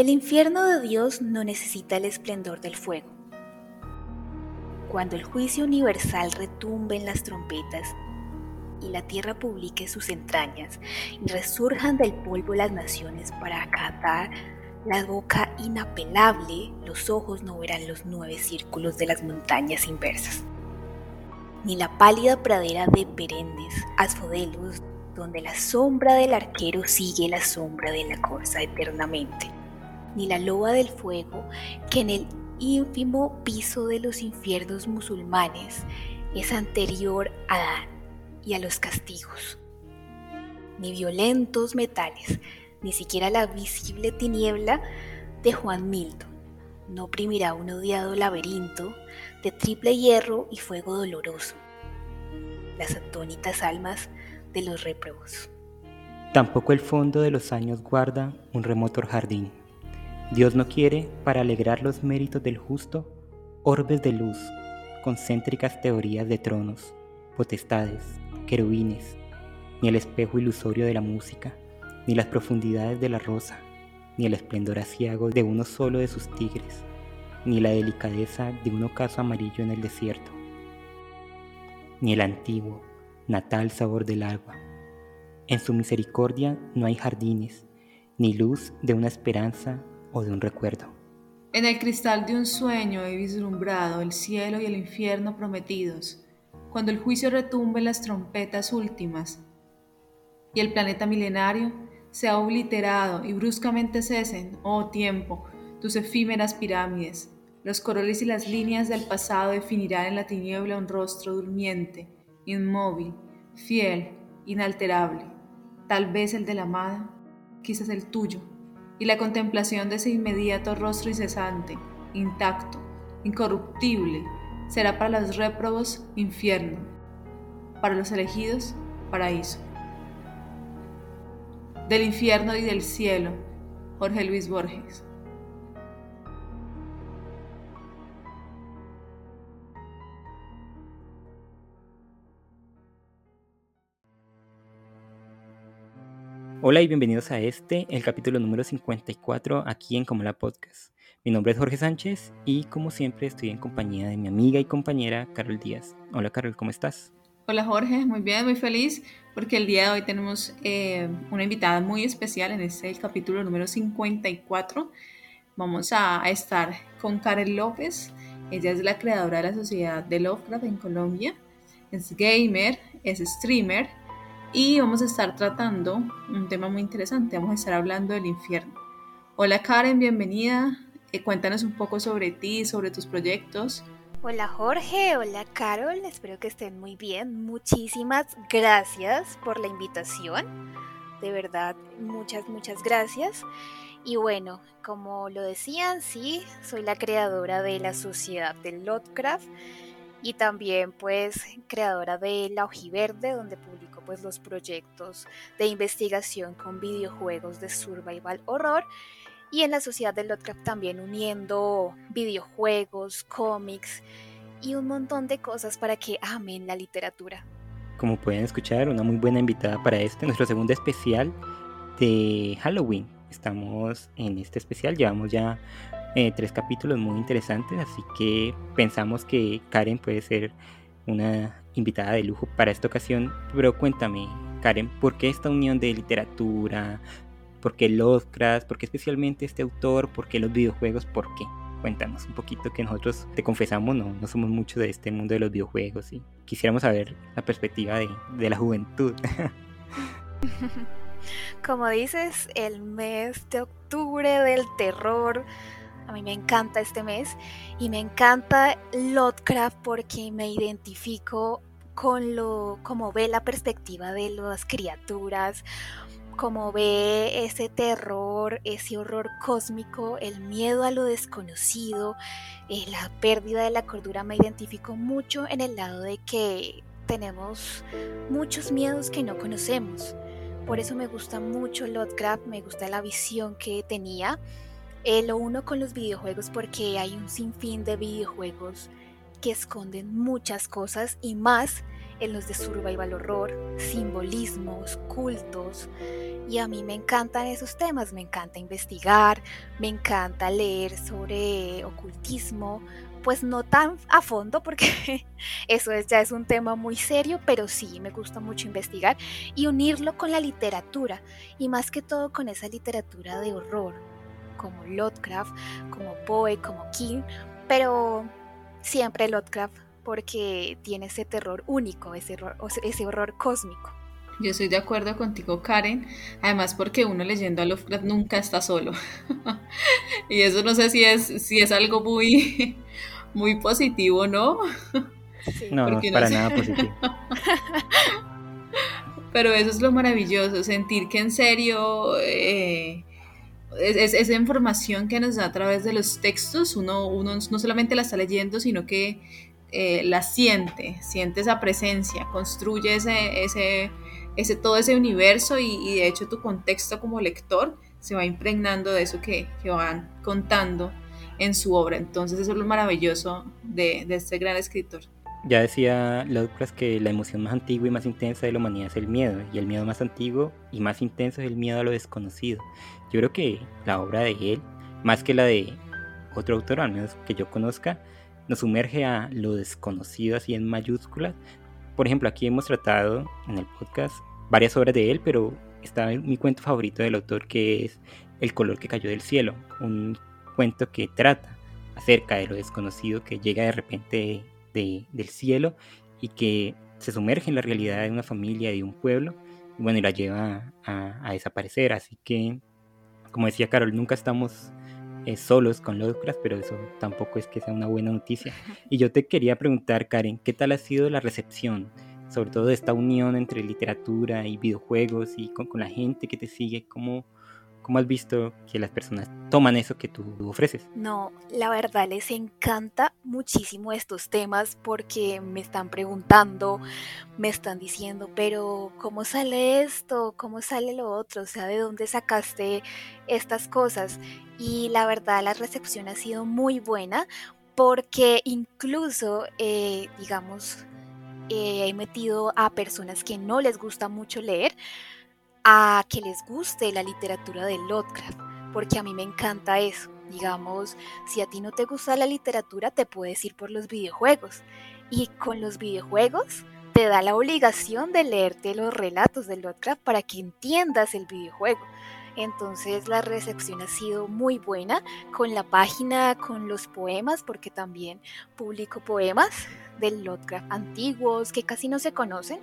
El infierno de Dios no necesita el esplendor del fuego. Cuando el juicio universal retumbe en las trompetas y la tierra publique sus entrañas y resurjan del polvo las naciones para acatar la boca inapelable, los ojos no verán los nueve círculos de las montañas inversas, ni la pálida pradera de perennes asfodelos donde la sombra del arquero sigue la sombra de la corza eternamente, ni la loba del fuego que en el ínfimo piso de los infiernos musulmanes es anterior a Adán y a los castigos, ni violentos metales, ni siquiera la visible tiniebla de Juan Milton. No oprimirá un odiado laberinto de triple hierro y fuego doloroso, las atónitas almas de los réprobos. Tampoco el fondo de los años guarda un remoto jardín. Dios no quiere, para alegrar los méritos del justo, orbes de luz, concéntricas teorías de tronos, potestades, querubines, ni el espejo ilusorio de la música, ni las profundidades de la rosa, ni el esplendor asiago de uno solo de sus tigres, ni la delicadeza de un ocaso amarillo en el desierto, ni el antiguo, natal sabor del agua. En su misericordia no hay jardines, ni luz de una esperanza o de un recuerdo. En el cristal de un sueño he vislumbrado el cielo y el infierno prometidos, cuando el juicio retumbe las trompetas últimas y el planeta milenario se ha obliterado y bruscamente cesen, oh tiempo, tus efímeras pirámides. Los coroles y las líneas del pasado definirán en la tiniebla un rostro durmiente, inmóvil, fiel, inalterable, tal vez el de la amada, quizás el tuyo y la contemplación de ese inmediato rostro incesante, intacto, incorruptible, será para los réprobos infierno, para los elegidos paraíso. Del infierno y del cielo, Jorge Luis Borges. Hola y bienvenidos a este, el capítulo número 54 aquí en Como la Podcast. Mi nombre es Jorge Sánchez y como siempre estoy en compañía de mi amiga y compañera Carol Díaz. Hola Carol, ¿cómo estás? Hola Jorge, muy bien, muy feliz porque el día de hoy tenemos eh, una invitada muy especial en este capítulo número 54. Vamos a, a estar con Karen López. Ella es la creadora de la Sociedad de Lovecraft en Colombia. Es gamer, es streamer y vamos a estar tratando un tema muy interesante. Vamos a estar hablando del infierno. Hola Karen, bienvenida. Eh, cuéntanos un poco sobre ti, sobre tus proyectos. Hola Jorge, hola Carol, espero que estén muy bien. Muchísimas gracias por la invitación. De verdad, muchas, muchas gracias. Y bueno, como lo decían, sí, soy la creadora de la Sociedad del Lovecraft y también pues creadora de La Ojiverde, donde publico pues los proyectos de investigación con videojuegos de survival horror y en la Sociedad del Lovecraft también uniendo videojuegos, cómics y un montón de cosas para que amen la literatura. Como pueden escuchar, una muy buena invitada para este, nuestro segundo especial de Halloween. Estamos en este especial, llevamos ya eh, tres capítulos muy interesantes, así que pensamos que Karen puede ser una invitada de lujo para esta ocasión. Pero cuéntame, Karen, ¿por qué esta unión de literatura? ¿Por qué Lovecraft? ¿Por qué especialmente este autor? ¿Por qué los videojuegos? ¿Por qué? Cuéntanos un poquito que nosotros te confesamos, no, no somos mucho de este mundo de los videojuegos y quisiéramos saber la perspectiva de, de la juventud. Como dices, el mes de octubre del terror a mí me encanta este mes y me encanta Lovecraft porque me identifico con lo como ve la perspectiva de las criaturas, como ve ese terror, ese horror cósmico, el miedo a lo desconocido, eh, la pérdida de la cordura, me identifico mucho en el lado de que tenemos muchos miedos que no conocemos. Por eso me gusta mucho Lovecraft, me gusta la visión que tenía eh, lo uno con los videojuegos porque hay un sinfín de videojuegos que esconden muchas cosas y más en los de survival horror, simbolismos, cultos. Y a mí me encantan esos temas, me encanta investigar, me encanta leer sobre ocultismo, pues no tan a fondo porque eso ya es un tema muy serio, pero sí me gusta mucho investigar y unirlo con la literatura y más que todo con esa literatura de horror, como Lovecraft, como Poe, como King, pero siempre Lovecraft porque tiene ese terror único, ese, ese horror cósmico. Yo estoy de acuerdo contigo, Karen. Además, porque uno leyendo a Lovecraft nunca está solo. y eso no sé si es, si es algo muy, muy positivo, ¿no? No, no para nada positivo. Pero eso es lo maravilloso, sentir que en serio eh, es, esa información que nos da a través de los textos, uno, uno no solamente la está leyendo, sino que eh, la siente, siente esa presencia, construye ese, ese, todo ese universo y, de hecho tu contexto como lector se va impregnando de eso que, que van contando en su obra. Entonces eso es lo maravilloso de, de este gran escritor. Ya decía Lovecraft que la emoción más antigua y más intensa de la humanidad es el miedo, y el miedo más antiguo y más intenso es el miedo a lo desconocido. Yo creo que la obra de él, más que la de otro autor, al menos que yo conozca, nos sumerge a lo desconocido así en mayúsculas. Por ejemplo, aquí hemos tratado en el podcast varias obras de él, pero está mi cuento favorito del autor que es El color que cayó del cielo, un cuento que trata acerca de lo desconocido que llega de repente del cielo y que se sumerge en la realidad de una familia, de un pueblo, y bueno, y la lleva a, desaparecer. Así que, como decía Carol, nunca estamos eh, solos con Lovecraft, pero eso tampoco es que sea una buena noticia. Y yo te quería preguntar, Karen, ¿qué tal ha sido la recepción? Sobre todo de esta unión entre literatura y videojuegos y con, con la gente que te sigue, ¿cómo, ¿Cómo has visto que las personas toman eso que tú ofreces? No, la verdad les encanta muchísimo estos temas porque me están preguntando, me están diciendo, pero ¿cómo sale esto? ¿Cómo sale lo otro? O sea, ¿de dónde sacaste estas cosas? Y la verdad la recepción ha sido muy buena porque incluso, eh, digamos, eh, he metido a personas que no les gusta mucho leer a que les guste la literatura de Lovecraft, porque a mí me encanta eso. Digamos, si a ti no te gusta la literatura, te puedes ir por los videojuegos. Y con los videojuegos te da la obligación de leerte los relatos de Lovecraft para que entiendas el videojuego. Entonces la recepción ha sido muy buena con la página, con los poemas, porque también publico poemas del Lovecraft antiguos que casi no se conocen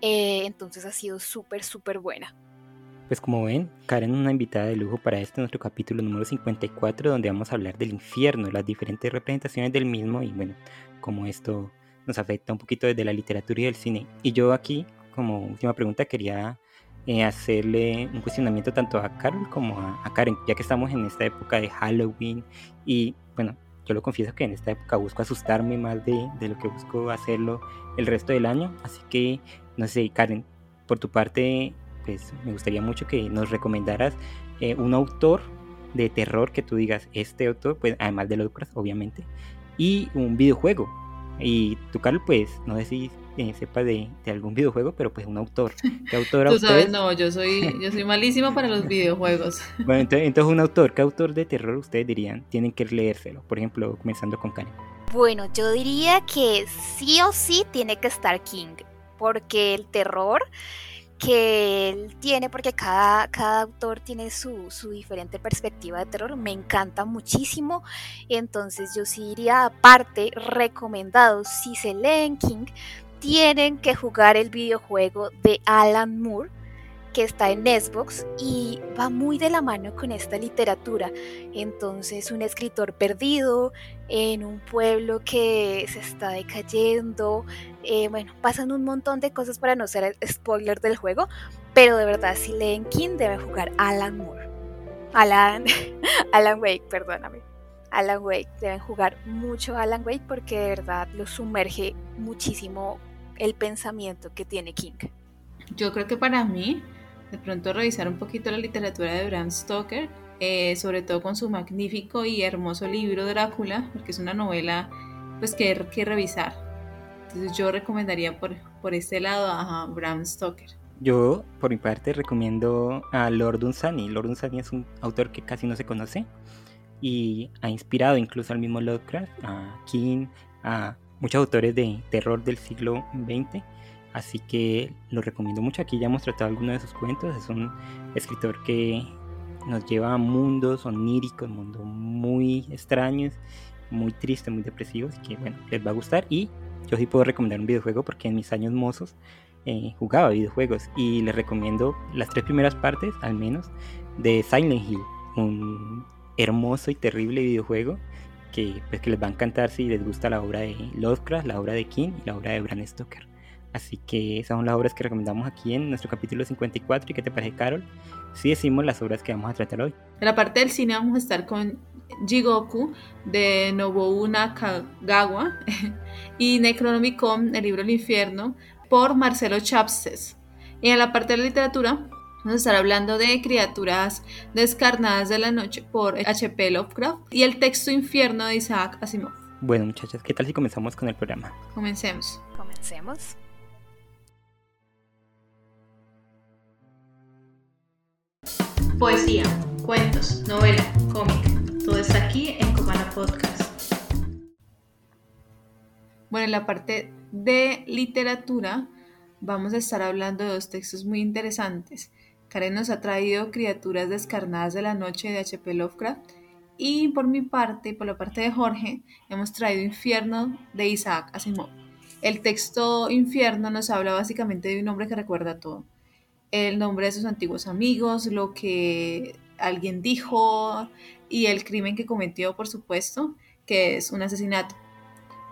eh, entonces ha sido súper, súper buena. Pues como ven, Karen es una invitada de lujo para este nuestro capítulo número 54 donde vamos a hablar del infierno, las diferentes representaciones del mismo y bueno, cómo esto nos afecta un poquito desde la literatura y del cine. Y yo aquí, como última pregunta, quería eh, hacerle un cuestionamiento tanto a Carol como a, Karen, ya que estamos en esta época de Halloween y bueno, yo lo confieso que en esta época busco asustarme más de, de lo que busco hacerlo el resto del año, así que no sé, Karen, por tu parte, pues me gustaría mucho que nos recomendaras eh, un autor de terror que tú digas, este autor, pues además de Lovecraft, obviamente, y un videojuego. Y tú, Carlos, pues no sé si eh, sepas de, algún videojuego, pero pues un autor. ¿Qué autor Tú sabes, no, yo soy, yo soy malísima para los videojuegos. bueno, entonces, entonces, un autor, ¿qué autor de terror ustedes dirían? Tienen que leérselo, por ejemplo, comenzando con Karen. Bueno, yo diría que sí o sí tiene que estar King porque el terror que él tiene, porque cada, cada autor tiene su, su, diferente perspectiva de terror, me encanta muchísimo. Entonces yo sí diría, aparte, recomendado, si se leen King, tienen que jugar el videojuego de Alan Moore que está en Xbox y va muy de la mano con esta literatura. Entonces, un escritor perdido en un pueblo que se está decayendo. Eh, bueno, pasan un montón de cosas para no ser spoiler del juego, pero de verdad, si leen King, debe jugar Alan Moore. Alan, Alan Wake, perdóname. Alan Wake, deben jugar mucho Alan Wake porque de verdad lo sumerge muchísimo el pensamiento que tiene King. Yo creo que para mí de pronto revisar un poquito la literatura de Bram Stoker, eh, sobre todo con su magnífico y hermoso libro Drácula, porque es una novela pues que hay que revisar. Entonces yo recomendaría por, por este lado a Bram Stoker. Yo, por mi parte, recomiendo a Lord Dunsany. Lord Dunsany es un autor que casi no se conoce y ha inspirado incluso al mismo Lovecraft, a King, a muchos autores de terror del siglo XX. Así que lo recomiendo mucho. Aquí ya hemos tratado algunos de sus cuentos. Es un escritor que nos lleva a mundos oníricos, mundos muy extraños, muy tristes, muy depresivos. Y que bueno, les va a gustar. Y yo sí puedo recomendar un videojuego porque en mis años mozos eh, jugaba videojuegos. Y les recomiendo las tres primeras partes, al menos, de Silent Hill. Un hermoso y terrible videojuego que, pues, que les va a encantar si les gusta la obra de Lovecraft, la obra de King y la obra de Bram Stoker. Así que esas son las obras que recomendamos aquí en nuestro capítulo 54. ¿Y qué te parece, Carol? Si decimos las obras que vamos a tratar hoy. En la parte del cine vamos a estar con Jigoku de Nobuo Nakagawa y Necronomicon, el libro El infierno, por Marcelo Chapses. Y en la parte de la literatura Vamos a estar hablando de Criaturas Descarnadas de la Noche por H.P. Lovecraft y el texto Infierno de Isaac Asimov. Bueno, muchachas, ¿qué tal si comenzamos con el programa? Comencemos. Comencemos. Poesía, cuentos, novela, cómic. Todo está aquí en Comana Podcast. Bueno, en la parte de literatura vamos a estar hablando de dos textos muy interesantes. Karen nos ha traído Criaturas descarnadas de la noche de H.P. Lovecraft y por mi parte, por la parte de Jorge, hemos traído Infierno de Isaac Asimov. El texto Infierno nos habla básicamente de un hombre que recuerda todo. El nombre de sus antiguos amigos, lo que alguien dijo y el crimen que cometió, por supuesto, que es un asesinato.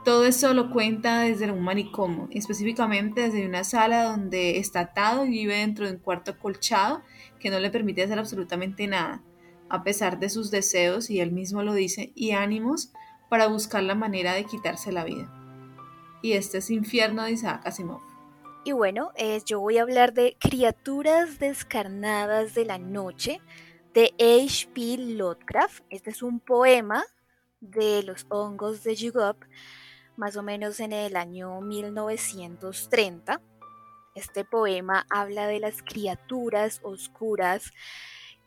Todo eso lo cuenta desde un manicomio, específicamente desde una sala donde está atado y vive dentro de un cuarto acolchado que no le permite hacer absolutamente nada, a pesar de sus deseos, y él mismo lo dice, y ánimos para buscar la manera de quitarse la vida. Y este es Infierno de Isaac Asimov. Y bueno, eh, yo voy a hablar de Criaturas descarnadas de la noche de H.P. Lovecraft. Este es un poema de los hongos de Yugop más o menos en el año 1930. Este poema habla de las criaturas oscuras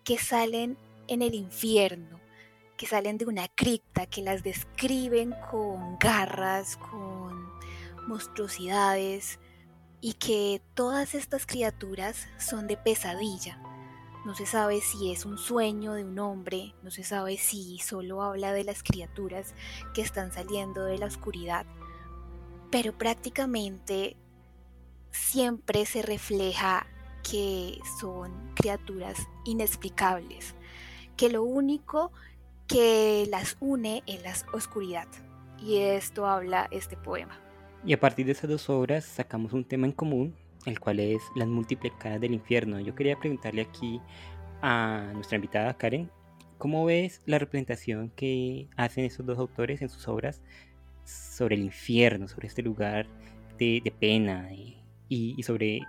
que salen en el infierno, que salen de una cripta, que las describen con garras, con monstruosidades y que todas estas criaturas son de pesadilla, no se sabe si es un sueño de un hombre, no se sabe si solo habla de las criaturas que están saliendo de la oscuridad, pero prácticamente siempre se refleja que son criaturas inexplicables, que lo único que las une es la oscuridad. Y esto habla este poema. Y a partir de esas dos obras sacamos un tema en común el cual es Las múltiples caras del infierno. Yo quería preguntarle aquí a nuestra invitada Karen, ¿cómo ves la representación que hacen esos dos autores en sus obras sobre el infierno, sobre este lugar de, pena y, y sobre,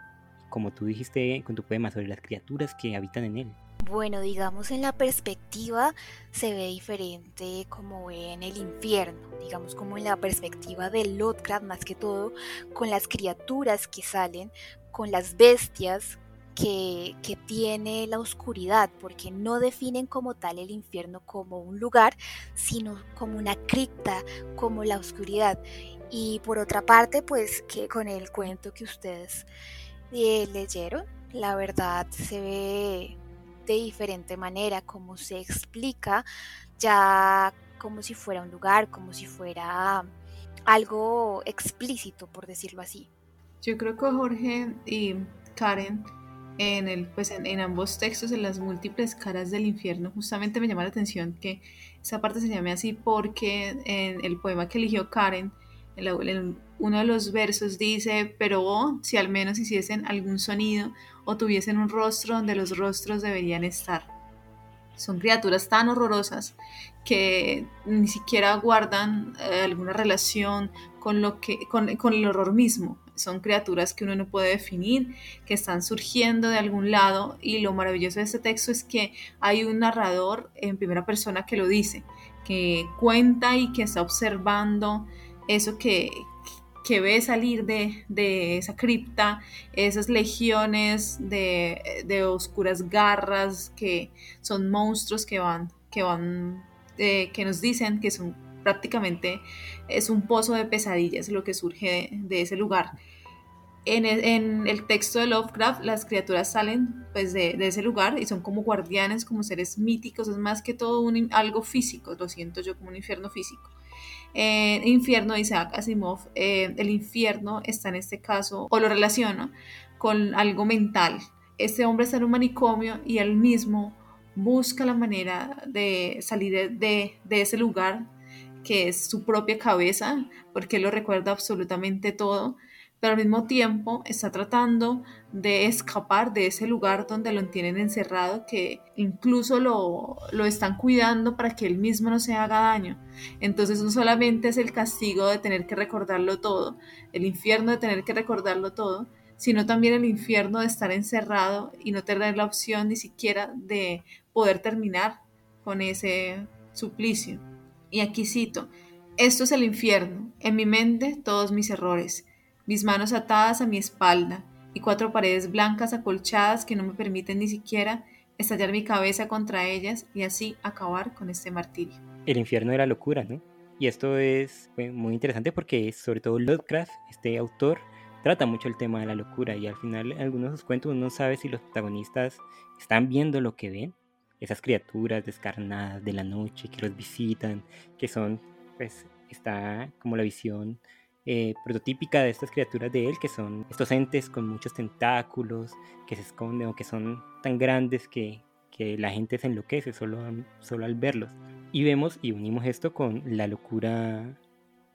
como tú dijiste con tu poema, sobre las criaturas que habitan en él? Bueno, digamos en la perspectiva se ve diferente como en el infierno, digamos como en la perspectiva de Lovecraft más que todo, con las criaturas que salen, con las bestias que, que, tiene la oscuridad, porque no definen como tal el infierno como un lugar, sino como una cripta, como la oscuridad. Y por otra parte, pues que con el cuento que ustedes eh, leyeron, la verdad se ve de diferente manera, como se explica, ya como si fuera un lugar, como si fuera algo explícito, por decirlo así. Yo creo que Jorge y Karen en, el, pues en, ambos textos, en las múltiples caras del infierno, justamente me llama la atención que esa parte se llame así porque en el poema que eligió Karen, en, uno de los versos dice, pero oh, si al menos hiciesen algún sonido o tuviesen un rostro donde los rostros deberían estar. Son criaturas tan horrorosas que ni siquiera guardan eh, alguna relación con, lo que, con, con el horror mismo. Son criaturas que uno no puede definir, que están surgiendo de algún lado y lo maravilloso de este texto es que hay un narrador en primera persona que lo dice, que cuenta y que está observando eso que, que ve salir de, de esa cripta esas legiones de, de, oscuras garras que son monstruos que van, que van, eh, que nos dicen que son prácticamente es un pozo de pesadillas lo que surge de, ese lugar. En el, en el, texto de Lovecraft, las criaturas salen pues, de, de, ese lugar y son como guardianes, como seres míticos, es más que todo un, algo físico, lo siento yo como un infierno físico. Eh, infierno, dice Asimov, eh, el infierno está en este caso, o lo relaciono con algo mental. Este hombre está en un manicomio y él mismo busca la manera de salir de, de ese lugar que es su propia cabeza, porque él lo recuerda absolutamente todo, pero al mismo tiempo está tratando de escapar de ese lugar donde lo tienen encerrado, que incluso lo, lo, están cuidando para que él mismo no se haga daño. Entonces no solamente es el castigo de tener que recordarlo todo, el infierno de tener que recordarlo todo, sino también el infierno de estar encerrado y no tener la opción ni siquiera de poder terminar con ese suplicio. Y aquí cito, esto es el infierno, en mi mente todos mis errores mis manos atadas a mi espalda y cuatro paredes blancas acolchadas que no me permiten ni siquiera estallar mi cabeza contra ellas y así acabar con este martirio. El infierno de la locura, ¿no? Y esto es muy interesante porque sobre todo Lovecraft, este autor, trata mucho el tema de la locura y al final en algunos de sus cuentos uno sabe si los protagonistas están viendo lo que ven, esas criaturas descarnadas de la noche que los visitan, que son, pues, está como la visión eh, prototípica de estas criaturas de él, que son estos entes con muchos tentáculos, que se esconden o que son tan grandes que, que la gente se enloquece solo, solo al verlos. Y vemos y unimos esto con la locura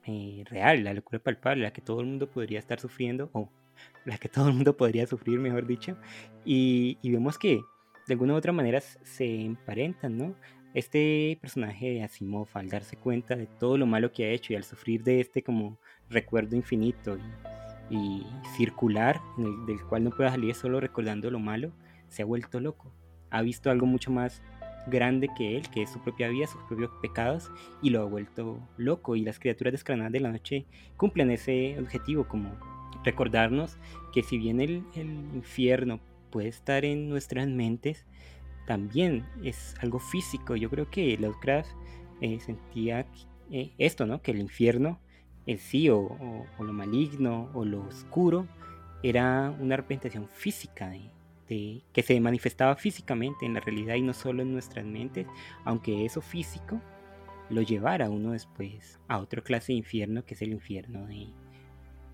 eh, real, la locura palpable, la que todo el mundo podría estar sufriendo, o la que todo el mundo podría sufrir, mejor dicho. Y, y vemos que de alguna u otra manera se emparentan, ¿no? Este personaje de Asimov, al darse cuenta de todo lo malo que ha hecho y al sufrir de este como recuerdo infinito y, circular, del cual no puede salir solo recordando lo malo, se ha vuelto loco. Ha visto algo mucho más grande que él, que es su propia vida, sus propios pecados, y lo ha vuelto loco. Y las criaturas descranadas de la noche cumplen ese objetivo, como recordarnos que si bien el, el infierno puede estar en nuestras mentes, también es algo físico. Yo creo que Lovecraft eh, sentía eh, esto, ¿no? Que el infierno el sí o, lo maligno o lo oscuro era una representación física de, que se manifestaba físicamente en la realidad y no solo en nuestras mentes, aunque eso físico lo llevara uno después a otra clase de infierno que es el infierno de,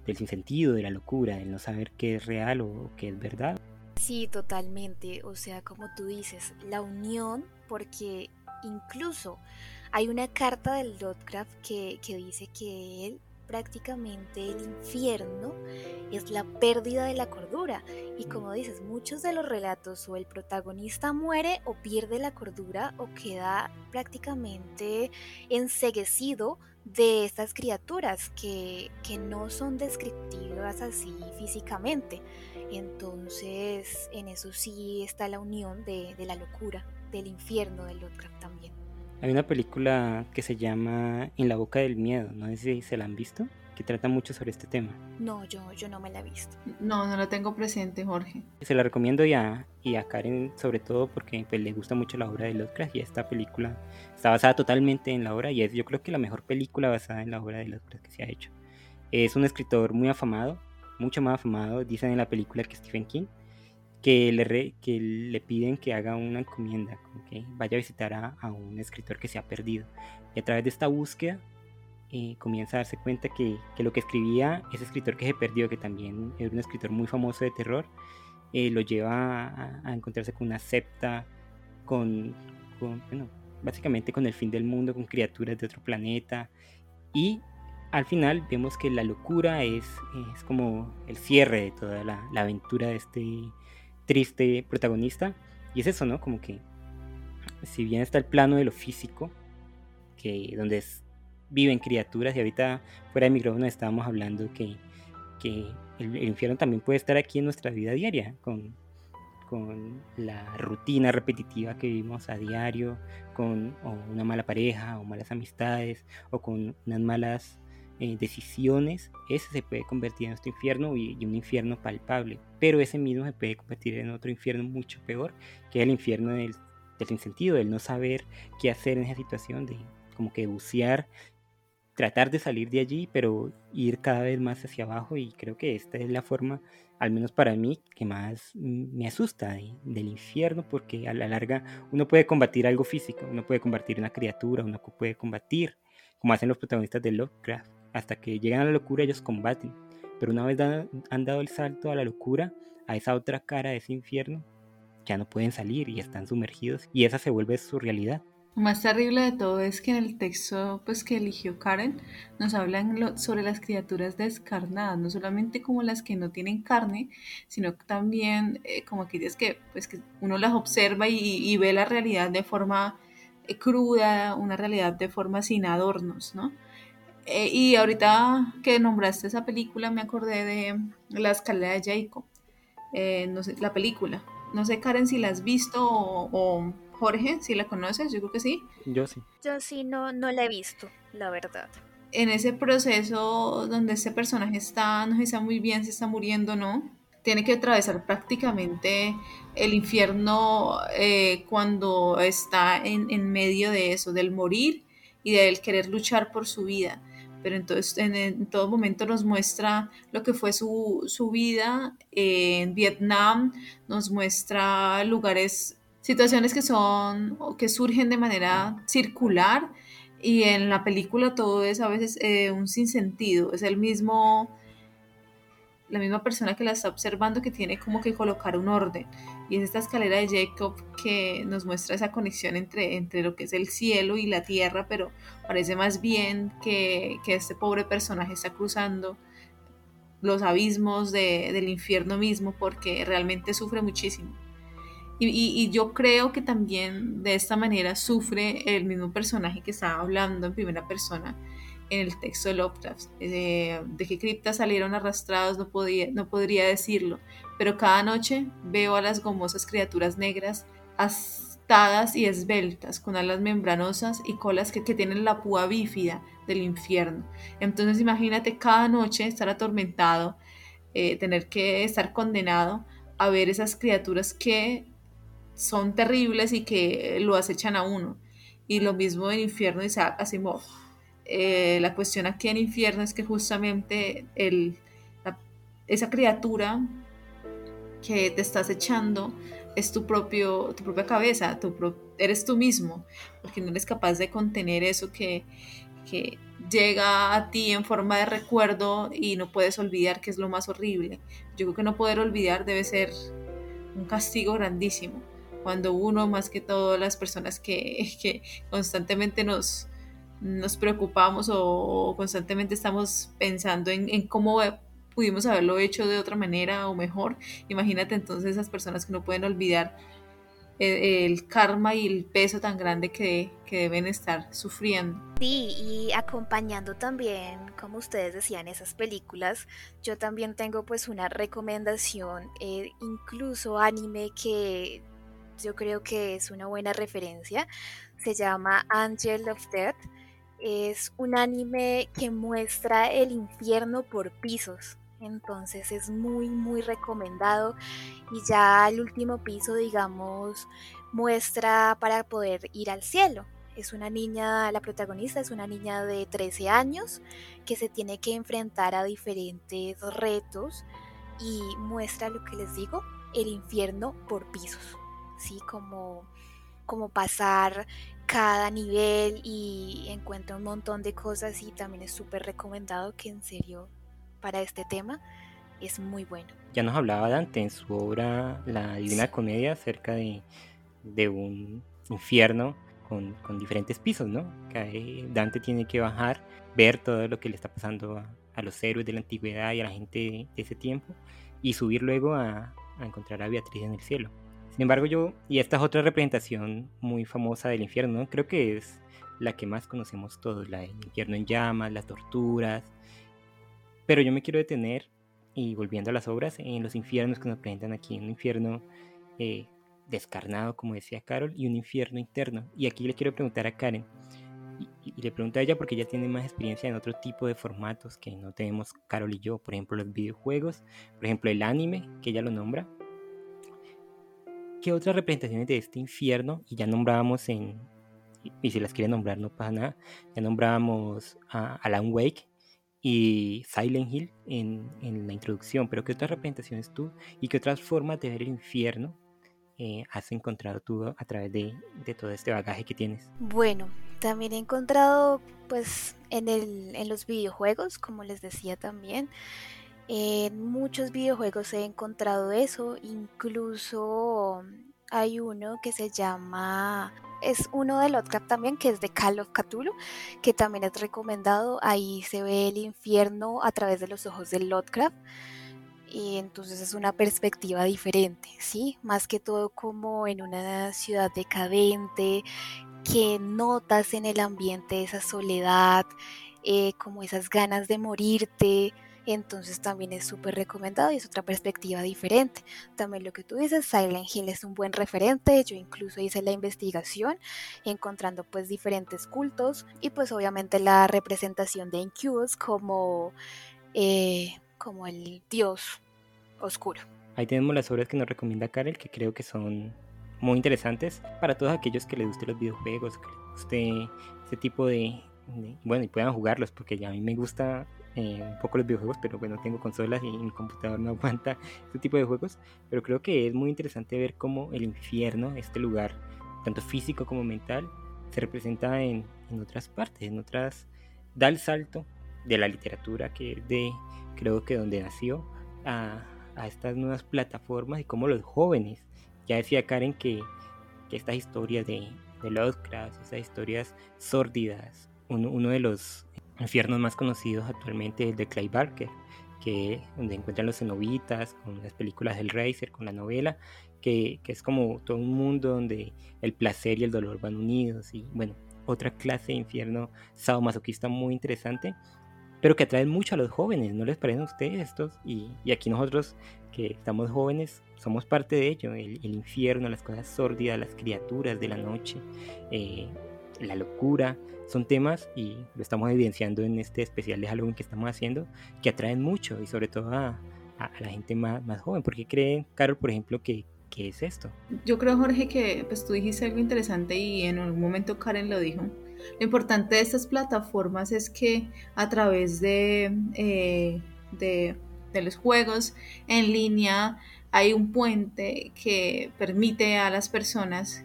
del sinsentido, de la locura, del no saber qué es real o qué es verdad. Sí, totalmente. O sea, como tú dices, la unión, porque incluso hay una carta del Lovecraft que, que dice que él prácticamente el infierno es la pérdida de la cordura. Y como dices, muchos de los relatos o el protagonista muere o pierde la cordura o queda prácticamente enseguecido de estas criaturas que, que no son descriptivas así físicamente. Entonces, en eso sí está la unión de, de la locura, del infierno del Lovecraft también. Hay una película que se llama En la boca del miedo, no sé si se la han visto, que trata mucho sobre este tema. No, yo, yo no me la he visto. No, no la tengo presente, Jorge. Se la recomiendo ya y a Karen sobre todo porque pues, le gusta mucho la obra de Lovecraft y esta película está basada totalmente en la obra y es yo creo que la mejor película basada en la obra de Lovecraft que se ha hecho. Es un escritor muy afamado, mucho más afamado, dicen en la película que Stephen King que le, que le piden que haga una encomienda, que vaya a visitar a, un escritor que se ha perdido. Y a través de esta búsqueda eh, comienza a darse cuenta que, que, lo que escribía ese escritor que se perdió, que también era un escritor muy famoso de terror, eh, lo lleva a, encontrarse con una septa, con, con, bueno, básicamente con el fin del mundo, con criaturas de otro planeta. Y al final vemos que la locura es, es como el cierre de toda la, la aventura de este triste protagonista. Y es eso, ¿no? Como que si bien está el plano de lo físico, que donde viven criaturas, y ahorita fuera de micrófono estábamos hablando que, que el, infierno también puede estar aquí en nuestra vida diaria, con, con la rutina repetitiva que vivimos a diario, con una mala pareja, o malas amistades, o con unas malas eh, decisiones, ese se puede convertir en nuestro infierno y, un infierno palpable. Pero ese mismo se puede convertir en otro infierno mucho peor, que es el infierno del, del insentido, del no saber qué hacer en esa situación, de como que bucear tratar de salir de allí, pero ir cada vez más hacia abajo y creo que esta es la forma, al menos para mí, que más me asusta del infierno, porque a la larga uno puede combatir algo físico, uno puede combatir una criatura, uno puede combatir, como hacen los protagonistas de Lovecraft, hasta que llegan a la locura ellos combaten, pero una vez han dado el salto a la locura, a esa otra cara de ese infierno, ya no pueden salir y están sumergidos y esa se vuelve su realidad. Lo más terrible de todo es que en el texto pues, que eligió Karen nos hablan sobre las criaturas descarnadas, no solamente como las que no tienen carne, sino también eh, como aquellas que, pues, que uno las observa y, ve la realidad de forma eh, cruda, una realidad de forma sin adornos, ¿no? Eh, y ahorita que nombraste esa película me acordé de La escalera de Jacob, no sé, la película. No sé, Karen, si la has visto o Jorge, si la conoces, yo creo que sí. Yo sí. Yo sí, no, no la he visto, la verdad. En ese proceso donde este personaje está, no se sabe muy bien si está muriendo o no, tiene que atravesar prácticamente el infierno eh, cuando está en, en, medio de eso, del morir y del querer luchar por su vida. Pero entonces en, todo momento nos muestra lo que fue su, su vida en Vietnam, nos muestra lugares situaciones que son que surgen de manera circular y en la película todo es a veces eh, un sinsentido, es el mismo la misma persona que la está observando que tiene como que colocar un orden. Y es esta escalera de Jacob que nos muestra esa conexión entre, entre lo que es el cielo y la tierra pero parece más bien que, que este pobre personaje está cruzando los abismos de, del infierno mismo porque realmente sufre muchísimo. Y, yo creo que también de esta manera sufre el mismo personaje que estaba hablando en primera persona en el texto de Lovecraft. De, de qué criptas salieron arrastrados no, podía, no podría decirlo, pero cada noche veo a las gomosas criaturas negras astadas y esbeltas, con alas membranosas y colas que, que tienen la púa bífida del infierno. Entonces imagínate cada noche estar atormentado, eh, tener que estar condenado a ver esas criaturas que son terribles y que lo acechan a uno. Y lo mismo en Infierno Isaac Asimov. Eh, la cuestión aquí en Infierno es que justamente el, esa criatura que te estás echando es tu, propio, tu propia cabeza, eres tú mismo, porque no eres capaz de contener eso que, que llega a ti en forma de recuerdo y no puedes olvidar que es lo más horrible. Yo creo que no poder olvidar debe ser un castigo grandísimo cuando uno, más que todo las personas que, que constantemente nos, nos preocupamos o, constantemente estamos pensando en, cómo pudimos haberlo hecho de otra manera o mejor, imagínate entonces esas personas que no pueden olvidar el, karma y el peso tan grande que, que, deben estar sufriendo. Sí, y acompañando también, como ustedes decían, esas películas, yo también tengo pues una recomendación, eh, incluso anime que yo creo que es una buena referencia. Se llama Angel of Death. Es un anime que muestra el infierno por pisos. Entonces es muy, muy recomendado. Y ya el último piso, digamos, muestra para poder ir al cielo. Es una niña, la protagonista es una niña de 13 años que se tiene que enfrentar a diferentes retos y muestra lo que les digo, el infierno por pisos. ¿sí? Como, como pasar cada nivel y encuentra un montón de cosas y también es súper recomendado que en serio para este tema es muy bueno. Ya nos hablaba Dante en su obra La Divina Comedia acerca de, un infierno con, diferentes pisos, ¿no? Que Dante tiene que bajar, ver todo lo que le está pasando a, los héroes de la antigüedad y a la gente de, ese tiempo y subir luego a encontrar a Beatriz en el cielo. Sin embargo, yo, y esta es otra representación muy famosa del infierno, creo que es la que más conocemos todos, la del infierno en llamas, las torturas. Pero yo me quiero detener, y volviendo a las obras, en los infiernos que nos presentan aquí, un infierno eh, descarnado, como decía Carol, y un infierno interno. Y aquí le quiero preguntar a Karen, y, le pregunto a ella porque ella tiene más experiencia en otro tipo de formatos que no tenemos Carol y yo, por ejemplo los videojuegos, por ejemplo el anime, que ella lo nombra. ¿Qué otras representaciones de este infierno? Y ya nombrábamos en, y si las quiere nombrar no pasa nada, ya nombrábamos a Alan Wake y Silent Hill en, en la introducción, pero ¿qué otras representaciones tú y qué otras formas de ver el infierno eh, has encontrado tú a través de, de, todo este bagaje que tienes? Bueno, también he encontrado pues en, el, en los videojuegos, como les decía también, en muchos videojuegos he encontrado eso, incluso hay uno que se llama es uno de Lovecraft también, que es de Call of Cthulhu, que también es recomendado. Ahí se ve el infierno a través de los ojos de Lovecraft y entonces es una perspectiva diferente, ¿sí? Más que todo como en una ciudad decadente, que notas en el ambiente esa soledad, eh, como esas ganas de morirte, entonces también es súper recomendado y es otra perspectiva diferente. También lo que tú dices, Silent Hill es un buen referente, yo incluso hice la investigación encontrando pues diferentes cultos y pues obviamente la representación de Incubus como... Eh, como el dios oscuro. Ahí tenemos las obras que nos recomienda Karel, que creo que son muy interesantes para todos aquellos que les guste los videojuegos, que les guste este tipo de, bueno, y puedan jugarlos, porque ya a mí me gusta eh, un poco los videojuegos, pero bueno, tengo consolas y mi computador no aguanta este tipo de juegos, pero creo que es muy interesante ver cómo el infierno, este lugar, tanto físico como mental, se representa en, en otras partes, en otras, da el salto de la literatura que es de creo que donde nació, a, estas nuevas plataformas y cómo los jóvenes, ya decía Karen que, estas historias de, de Lovecraft, estas historias sórdidas, uno, de los infiernos más conocidos actualmente es el de Clay Barker, que donde encuentran los cenobitas, con las películas del Racer, con la novela, que, que, es como todo un mundo donde el placer y el dolor van unidos y bueno, otra clase de infierno sadomasoquista muy interesante pero que atraen mucho a los jóvenes, ¿no les parecen a ustedes estos? Y, aquí nosotros que estamos jóvenes somos parte de ello, el, infierno, las cosas sórdidas, las criaturas de la noche, eh, la locura, son temas y lo estamos evidenciando en este especial de Halloween que estamos haciendo, que atraen mucho y sobre todo a, la gente más, más joven, porque creen, Carol, por ejemplo, que, ¿qué es esto? Yo creo, Jorge, que pues tú dijiste algo interesante y en algún momento Karen lo dijo, lo importante de estas plataformas es que a través de, eh, de, los juegos en línea hay un puente que permite a las personas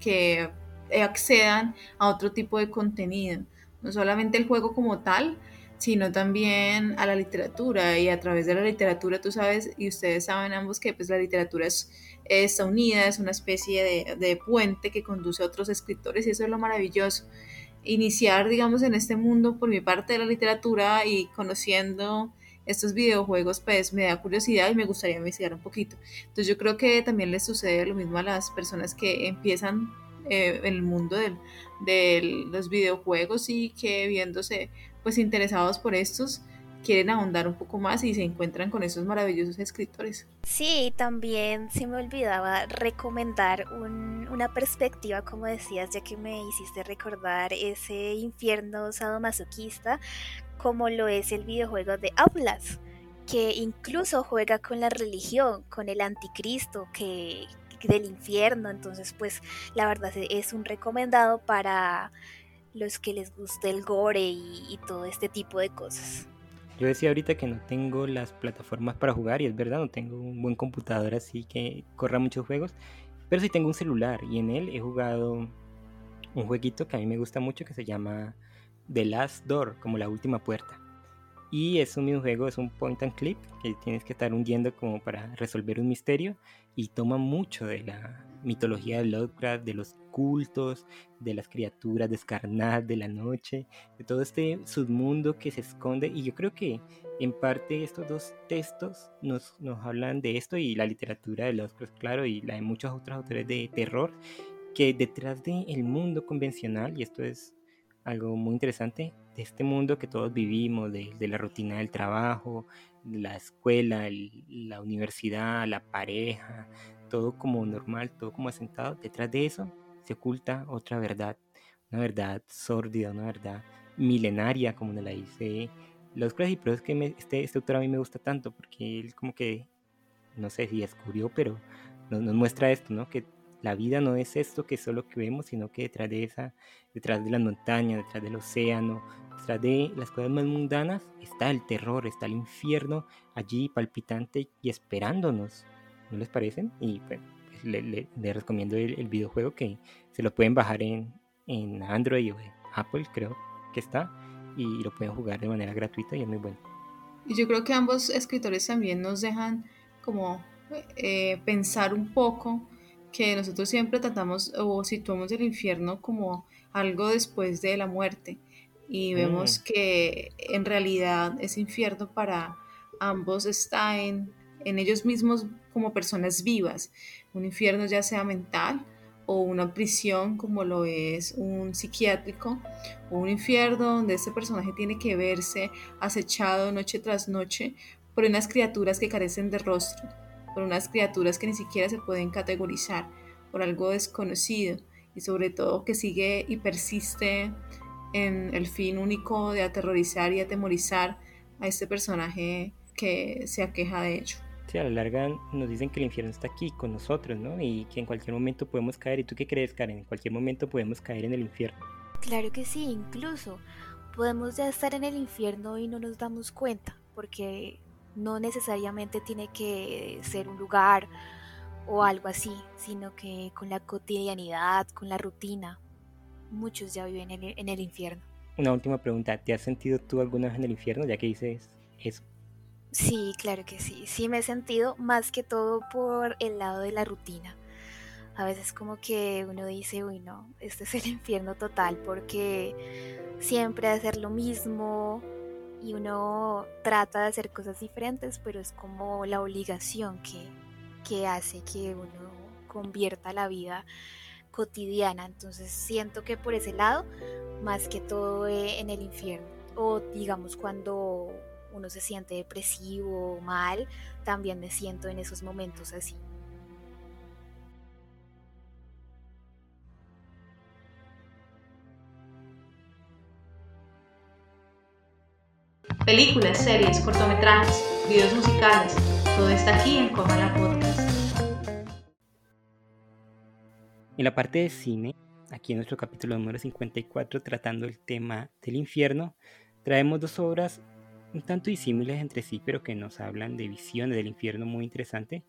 que accedan a otro tipo de contenido. No solamente el juego como tal, sino también a la literatura y a través de la literatura tú sabes y ustedes saben ambos que pues la literatura es, está unida, es una especie de, de, puente que conduce a otros escritores y eso es lo maravilloso iniciar, digamos, en este mundo por mi parte de la literatura y conociendo estos videojuegos, pues me da curiosidad y me gustaría investigar un poquito. Entonces yo creo que también les sucede lo mismo a las personas que empiezan eh, en el mundo de los videojuegos y que viéndose pues interesados por estos, quieren ahondar un poco más y se encuentran con esos maravillosos escritores. Sí, también se me olvidaba recomendar una perspectiva, como decías, ya que me hiciste recordar ese infierno sadomasoquista, como lo es el videojuego de Outlast, que incluso juega con la religión, con el anticristo que del infierno, entonces pues la verdad es un recomendado para los que les guste el gore y todo este tipo de cosas. Yo decía ahorita que no tengo las plataformas para jugar y es verdad, no tengo un buen computador así que corra muchos juegos, pero sí tengo un celular y en él he jugado un jueguito que a mí me gusta mucho que se llama The Last Door, como la última puerta. Y es un juego, es un point and click que tienes que estar hundiendo como para resolver un misterio y toma mucho de la mitología de Lovecraft, de los cultos, de las criaturas descarnadas de la noche, de todo este submundo que se esconde. Y yo creo que en parte estos dos textos nos, nos hablan de esto y la literatura de Lovecraft, claro, y la de muchos otros autores de terror, que detrás del mundo convencional, y esto es algo muy interesante, de este mundo que todos vivimos, de, la rutina del trabajo, la escuela, la universidad, la pareja, todo como normal, todo como asentado, detrás de eso se oculta otra verdad, una verdad sórdida, una verdad milenaria, como nos la dice los y pero es que este, este autor a mí me gusta tanto porque él como que, no sé si descubrió, pero nos, nos, muestra esto, ¿no? Que la vida no es esto que solo que vemos, sino que detrás de esa, detrás de las montañas, detrás del océano, detrás de las cosas más mundanas, está el terror, está el infierno allí palpitante y esperándonos. ¿No les parecen? Y pues, le, recomiendo el, videojuego que se lo pueden bajar en, en Android o Apple, creo que está, y lo pueden jugar de manera gratuita y es muy bueno. Y yo creo que ambos escritores también nos dejan como eh, pensar un poco que nosotros siempre tratamos o situamos el infierno como algo después de la muerte. Y vemos mm. que en realidad ese infierno para ambos está en, en ellos mismos como personas vivas, un infierno ya sea mental o una prisión como lo es un psiquiátrico o un infierno donde este personaje tiene que verse acechado noche tras noche por unas criaturas que carecen de rostro, por unas criaturas que ni siquiera se pueden categorizar, por algo desconocido y sobre todo que sigue y persiste en el fin único de aterrorizar y atemorizar a este personaje que se aqueja de ello a la larga nos dicen que el infierno está aquí con nosotros, ¿no? Y que en cualquier momento podemos caer. ¿Y tú qué crees, Karen? En cualquier momento podemos caer en el infierno. Claro que sí, incluso podemos ya estar en el infierno y no nos damos cuenta, porque no necesariamente tiene que ser un lugar o algo así, sino que con la cotidianidad, con la rutina, muchos ya viven en el, en el infierno. Una última pregunta, ¿te has sentido tú alguna vez en el infierno, ya que dices eso? Sí, claro que sí. Sí me he sentido más que todo por el lado de la rutina. A veces como que uno dice, uy no, este es el infierno total porque siempre hacer lo mismo y uno trata de hacer cosas diferentes, pero es como la obligación que, que hace que uno convierta la vida cotidiana. Entonces siento que por ese lado, más que todo eh, en el infierno. O digamos cuando uno se siente depresivo o mal, también me siento en esos momentos así. Películas, series, cortometrajes, videos musicales, todo está aquí en Cómala Podcast. En la parte de cine, aquí en nuestro capítulo número 54, tratando el tema del infierno, traemos dos obras un tanto disímiles entre sí, pero que nos hablan de visiones del infierno muy interesante.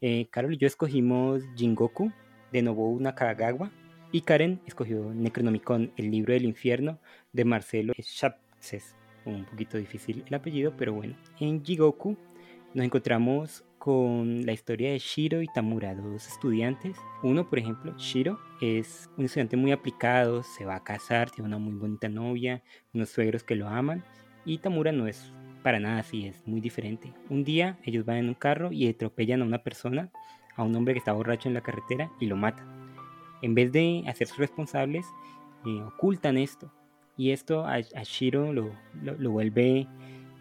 Eh, Carol y yo escogimos Jingoku de Nobuo Nakagawa y Karen escogió Necronomicon, el libro del infierno de Marcelo Schapses. Un poquito difícil el apellido, pero bueno. En Jigoku nos encontramos con la historia de Shiro y Tamura, dos estudiantes. Uno, por ejemplo, Shiro, es un estudiante muy aplicado, se va a casar, tiene una muy bonita novia, unos suegros que lo aman y Tamura no es para nada así, es muy diferente. Un día ellos van en un carro y atropellan a una persona, a un hombre que está borracho en la carretera y lo matan. En vez de hacerse responsables, eh, ocultan esto. Y esto a, Shiro lo, lo, vuelve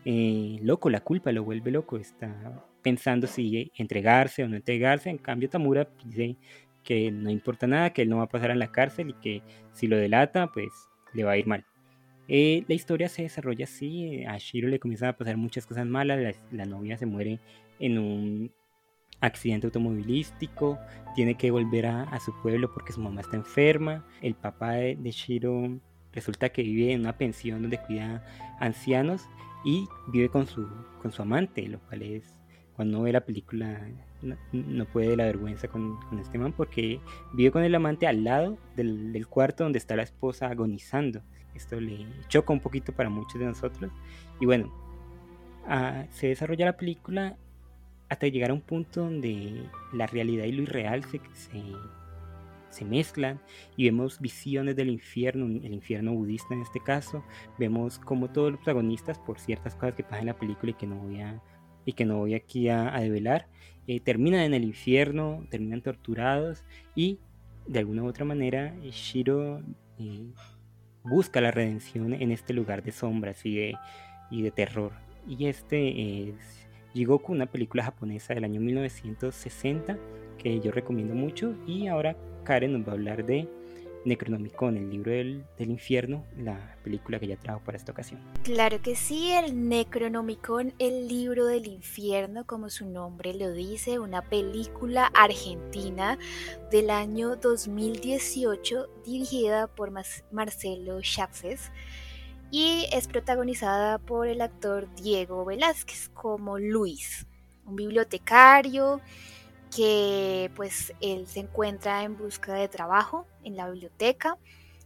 eh, loco, la culpa lo vuelve loco. Está pensando si entregarse o no entregarse. En cambio, Tamura dice que no importa nada, que él no va a pasar en la cárcel y que si lo delata, pues le va a ir mal. Eh, la historia se desarrolla así, a Shiro le comienzan a pasar muchas cosas malas, la, novia se muere en un accidente automovilístico, tiene que volver a, su pueblo porque su mamá está enferma, el papá de, Shiro resulta que vive en una pensión donde cuida ancianos y vive con su, con su amante, lo cual es, cuando ve la película no, puede de la vergüenza con, este man porque vive con el amante al lado del, del cuarto donde está la esposa agonizando. Esto le choca un poquito para muchos de nosotros. Y bueno, ah, se desarrolla la película hasta llegar a un punto donde la realidad y lo irreal se, se, mezclan y vemos visiones del infierno, el infierno budista en este caso. Vemos como todos los protagonistas, por ciertas cosas que pasan en la película y que no voy a, y que no voy aquí a, develar, eh, terminan en el infierno, terminan torturados y de alguna u otra manera Shiro eh, busca la redención en este lugar de sombras y de, y de terror. Y este es Jigoku, una película japonesa del año 1960 que yo recomiendo mucho. Y ahora Karen nos va a hablar de Necronomicon, el libro del, del, infierno, la película que ya trajo para esta ocasión. Claro que sí, el Necronomicon, el libro del infierno, como su nombre lo dice, una película argentina del año 2018 dirigida por Marcelo Chávez y es protagonizada por el actor Diego Velázquez como Luis, un bibliotecario que pues él se encuentra en busca de trabajo en la biblioteca.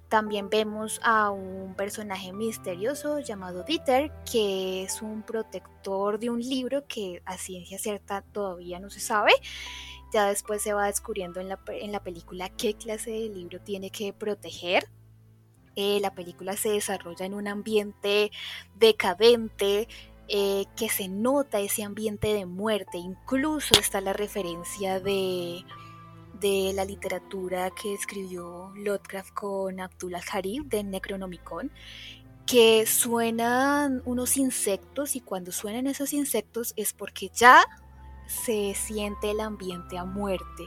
También vemos a un personaje misterioso llamado Dieter, que es un protector de un libro que a ciencia cierta todavía no se sabe. Ya después se va descubriendo en la, película qué clase de libro tiene que proteger. Eh, la película se desarrolla en un ambiente decadente, eh, que se nota ese ambiente de muerte. Incluso está la referencia de, de la literatura que escribió Lovecraft con Abdullah Harib de Necronomicon, que suenan unos insectos y cuando suenan esos insectos es porque ya se siente el ambiente a muerte,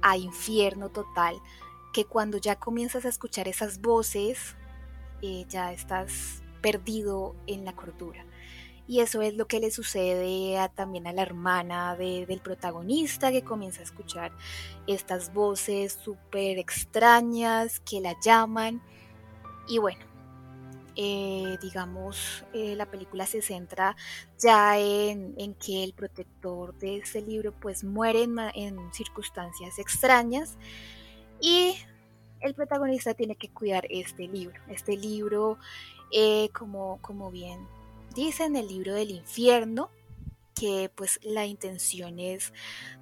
a infierno total, que cuando ya comienzas a escuchar esas voces, eh, ya estás perdido en la cordura. Y eso es lo que le sucede también a la hermana del protagonista, que comienza a escuchar estas voces súper extrañas que la llaman. Y bueno, eh, digamos, eh, la película se centra ya en, que el protector de ese libro pues muere en, circunstancias extrañas y el protagonista tiene que cuidar este libro. Este libro, eh, como, como bien dice en el libro del infierno que pues la intención es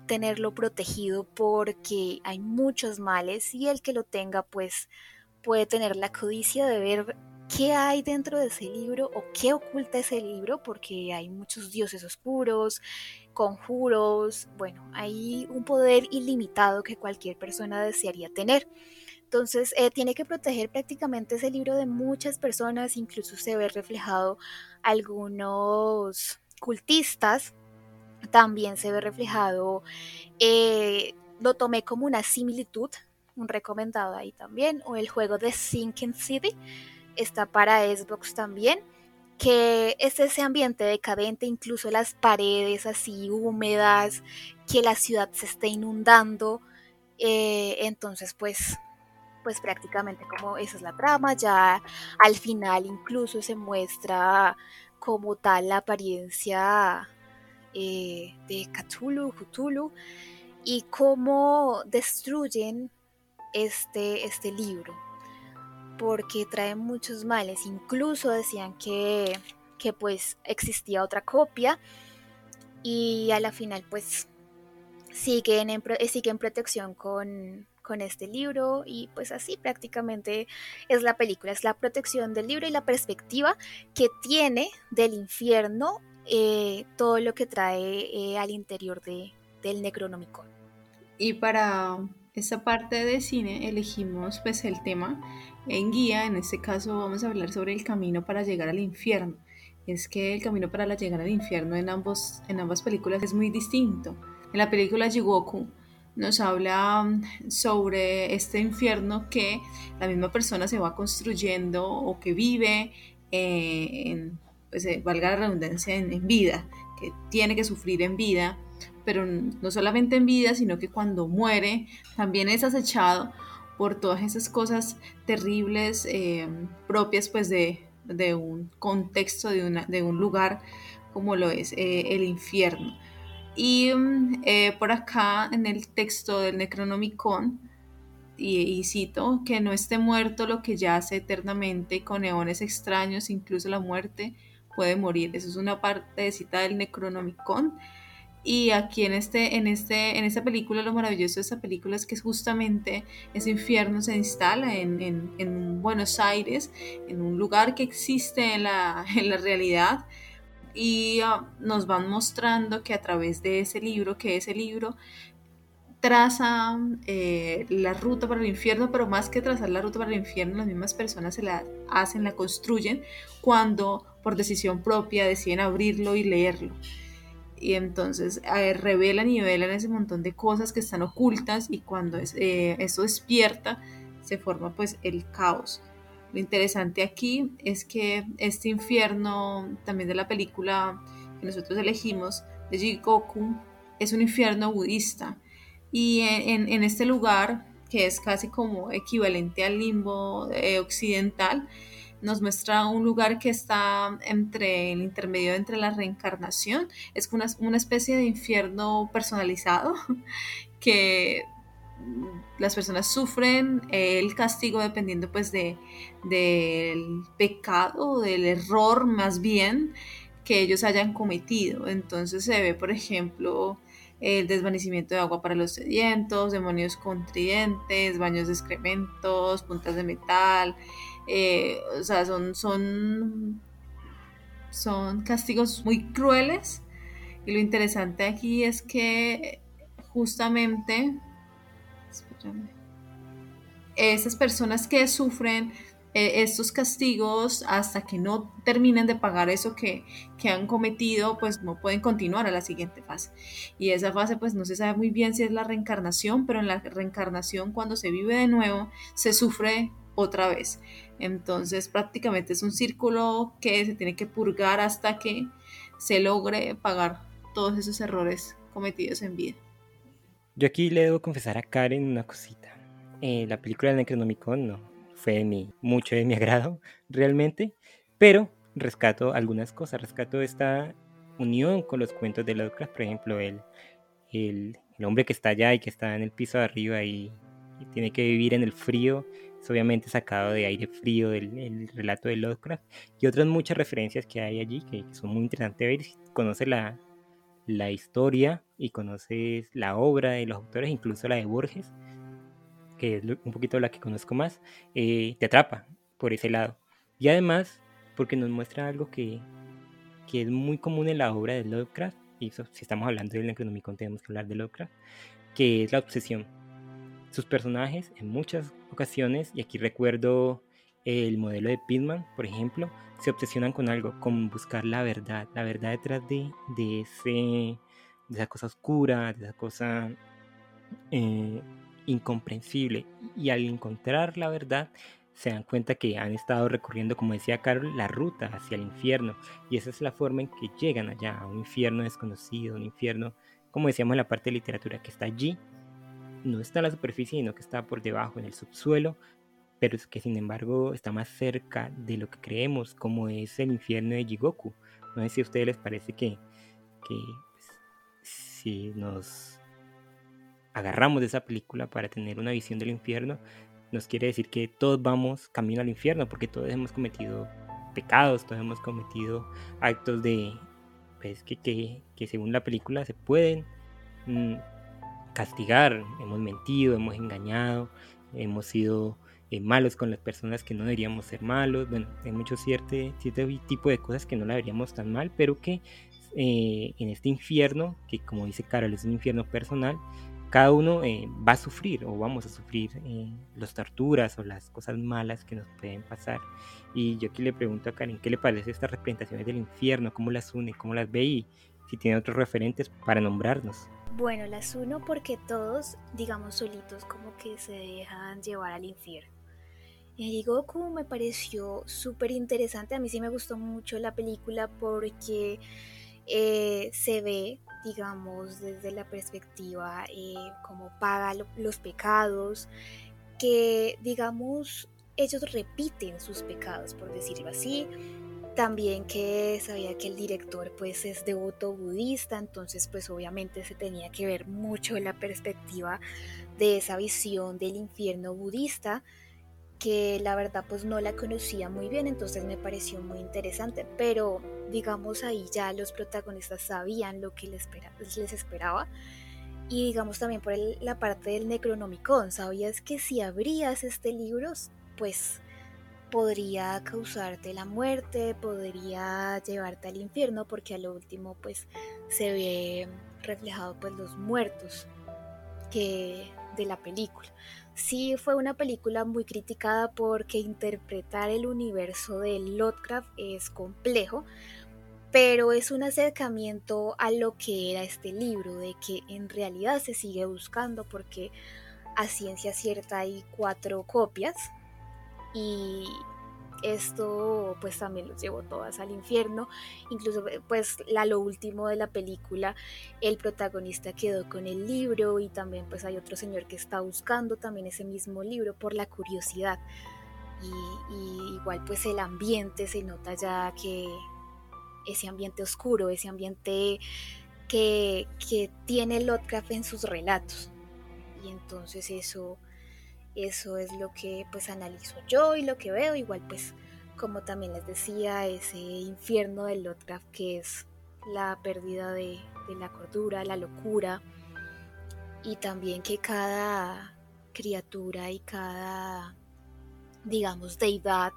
tenerlo protegido porque hay muchos males y el que lo tenga pues puede tener la codicia de ver qué hay dentro de ese libro o qué oculta ese libro porque hay muchos dioses oscuros, conjuros, bueno, hay un poder ilimitado que cualquier persona desearía tener. Entonces eh, tiene que proteger prácticamente ese libro de muchas personas, incluso se ve reflejado algunos cultistas, también se ve reflejado, eh, lo tomé como una similitud, un recomendado ahí también, o el juego de Sinking City, está para Xbox también que es ese ambiente decadente, incluso las paredes así húmedas, que la ciudad se está inundando. Eh, entonces, pues pues prácticamente como esa es la trama, ya al final incluso se muestra como tal la apariencia eh, de Cthulhu, Cthulhu, y cómo destruyen este, este libro, porque trae muchos males, incluso decían que, que pues existía otra copia, y a la final pues siguen en, siguen en protección con, con este libro y pues así prácticamente es la película, es la protección del libro y la perspectiva que tiene del infierno eh, todo lo que trae eh, al interior de, del Necronomicon. Y para esta parte de cine elegimos pues el tema en guía, en este caso vamos a hablar sobre el camino para llegar al infierno. Es que el camino para llegar al infierno en, ambos, en ambas películas es muy distinto. En la película Jigoku nos habla mm, sobre este infierno que la misma persona se va construyendo o que vive eh, en, pues, eh, valga la redundancia, en, vida, que tiene que sufrir en vida, pero no solamente en vida, sino que cuando muere también es acechado por todas esas cosas terribles eh, propias pues de, un contexto, de, una, de un lugar como lo es el infierno. Y mm, eh, por acá en el texto del Necronomicon, y, cito, que no esté muerto lo que yace eternamente con eones extraños, incluso la muerte puede morir. Eso es una parte de cita del Necronomicon. Y aquí en, este, en, este, en esta película, lo maravilloso de esta película es que justamente ese infierno se instala en, en, en Buenos Aires, en un lugar que existe en la, en la realidad, y ah, nos van mostrando que a través de ese libro, que ese libro traza eh, la ruta para el infierno, pero más que trazar la ruta para el infierno, las mismas personas se la hacen, la construyen cuando por decisión propia deciden abrirlo y leerlo. Y entonces eh, revelan y revelan ese montón de cosas que están ocultas y cuando es, eh, eso despierta, se forma pues el caos. Lo interesante aquí es que este infierno también de la película que nosotros elegimos de Jigoku es un infierno budista. Y en, este lugar que es casi como equivalente al limbo eh, occidental, nos muestra un lugar que está entre el intermedio entre la reencarnación, es una, una especie de infierno personalizado que las personas sufren el castigo dependiendo pues de del pecado, del error más bien que ellos hayan cometido. Entonces se ve, por ejemplo, el desvanecimiento de agua para los sedientos, demonios con tridentes, baños de excrementos, puntas de metal, eh, o sea, son, son, son castigos muy crueles. Y lo interesante aquí es que justamente esas personas que sufren eh, estos castigos hasta que no terminen de pagar eso que, que, han cometido, pues no pueden continuar a la siguiente fase. Y esa fase pues no se sabe muy bien si es la reencarnación, pero en la reencarnación cuando se vive de nuevo se sufre otra vez. Entonces prácticamente es un círculo que se tiene que purgar hasta que se logre pagar todos esos errores cometidos en vida. Yo aquí le debo confesar a Karen una cosita. Eh, la película de Necronomicon no, fue mi, mucho de mi agrado realmente, pero rescato algunas cosas, rescato esta unión con los cuentos de Lovecraft, por ejemplo, el, el, el hombre que está allá y que está en el piso de arriba y, tiene que vivir en el frío, es obviamente sacado de aire frío del relato de Lovecraft, y otras muchas referencias que hay allí que, son muy interesantes ver, si conoces la, la historia y conoces la obra de los autores, incluso la de Borges, que es un poquito la que conozco más, eh, te atrapa por ese lado. Y además, porque nos muestra algo que, que es muy común en la obra de Lovecraft, y si estamos hablando del Necronomicon tenemos que hablar de Lovecraft, que es la obsesión. Sus personajes en muchas ocasiones, y aquí recuerdo el modelo de Pitman, por ejemplo, se obsesionan con algo, con buscar la verdad, la verdad detrás de, de, ese, de esa cosa oscura, de esa cosa eh, incomprensible. Y al encontrar la verdad se dan cuenta que han estado recorriendo, como decía Carol, la ruta hacia el infierno. Y esa es la forma en que llegan allá, a un infierno desconocido, un infierno, como decíamos en la parte de literatura, que está allí, no está en la superficie, sino que está por debajo, en el subsuelo, pero es que sin embargo está más cerca de lo que creemos, como es el infierno de Jigoku. No sé si a ustedes les parece que, que pues, si nos agarramos de esa película para tener una visión del infierno, nos quiere decir que todos vamos camino al infierno, porque todos hemos cometido pecados, todos hemos cometido actos de, pues, que, que, según la película se pueden mm, castigar. Hemos mentido, hemos engañado, hemos sido eh, malos con las personas que no deberíamos ser malos. Bueno, hay muchos cierto, cierto tipo de cosas que no la veríamos tan mal, pero que eh, en este infierno, que como dice Carol es un infierno personal, cada uno eh, va a sufrir o vamos a sufrir eh, las torturas o las cosas malas que nos pueden pasar. Y yo aquí le pregunto a Karen, ¿qué le parece estas representaciones del infierno? ¿Cómo las une? ¿Cómo las ve? Y si tiene otros referentes para nombrarnos. Bueno, las uno porque todos, digamos, solitos como que se dejan llevar al infierno. Y Goku me pareció súper interesante, a mí sí me gustó mucho la película porque eh, se ve digamos, desde la perspectiva eh, como paga los pecados, que, digamos, ellos repiten sus pecados, por decirlo así. También que sabía que el director pues es devoto budista, entonces pues obviamente se tenía que ver mucho la perspectiva de esa visión del infierno budista que la verdad pues no la conocía muy bien, entonces me pareció muy interesante, pero digamos ahí ya los protagonistas sabían lo que les, esperaba y digamos también por la parte del Necronomicon, sabías que si abrías este libro pues podría causarte la muerte, podría llevarte al infierno porque a lo último pues se ve reflejado pues los muertos que de la película. Sí fue una película muy criticada porque interpretar el universo de Lovecraft es complejo, pero es un acercamiento a lo que era este libro, de que en realidad se sigue buscando porque a ciencia cierta hay cuatro copias y esto pues también los llevó todas al infierno. Incluso pues la, lo último de la película, el protagonista quedó con el libro y también pues hay otro señor que está buscando también ese mismo libro por la curiosidad. Y, igual pues el ambiente se nota ya que ese ambiente oscuro, ese ambiente que, que tiene Lovecraft en sus relatos. Y entonces eso eso es lo que pues analizo yo y lo que veo. Igual pues como también les decía, ese infierno del Lovecraft que es la pérdida de, de la cordura, la locura. Y también que cada criatura y cada, digamos, deidad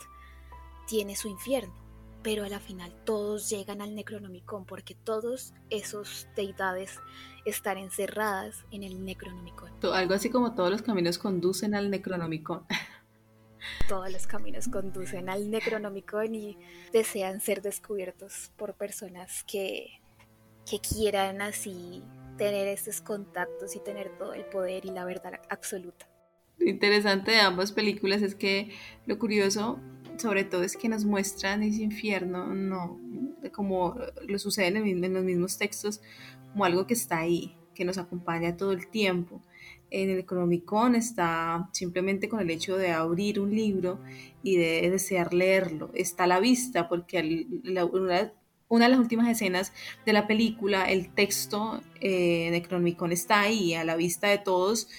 tiene su infierno pero a la final todos llegan al Necronomicon porque todos esos deidades están encerradas en el Necronomicon. Algo así como todos los caminos conducen al Necronomicon. Todos los caminos conducen al Necronomicon y desean ser descubiertos por personas que, que quieran así tener estos contactos y tener todo el poder y la verdad absoluta. Lo interesante de ambas películas es que lo curioso sobre todo es que nos muestran ese infierno, no, como lo sucede en, los mismos textos, como algo que está ahí, que nos acompaña todo el tiempo. En el Economicon está simplemente con el hecho de abrir un libro y de desear leerlo. Está a la vista porque una, de las últimas escenas de la película, el texto eh, en está ahí, a la vista de todos,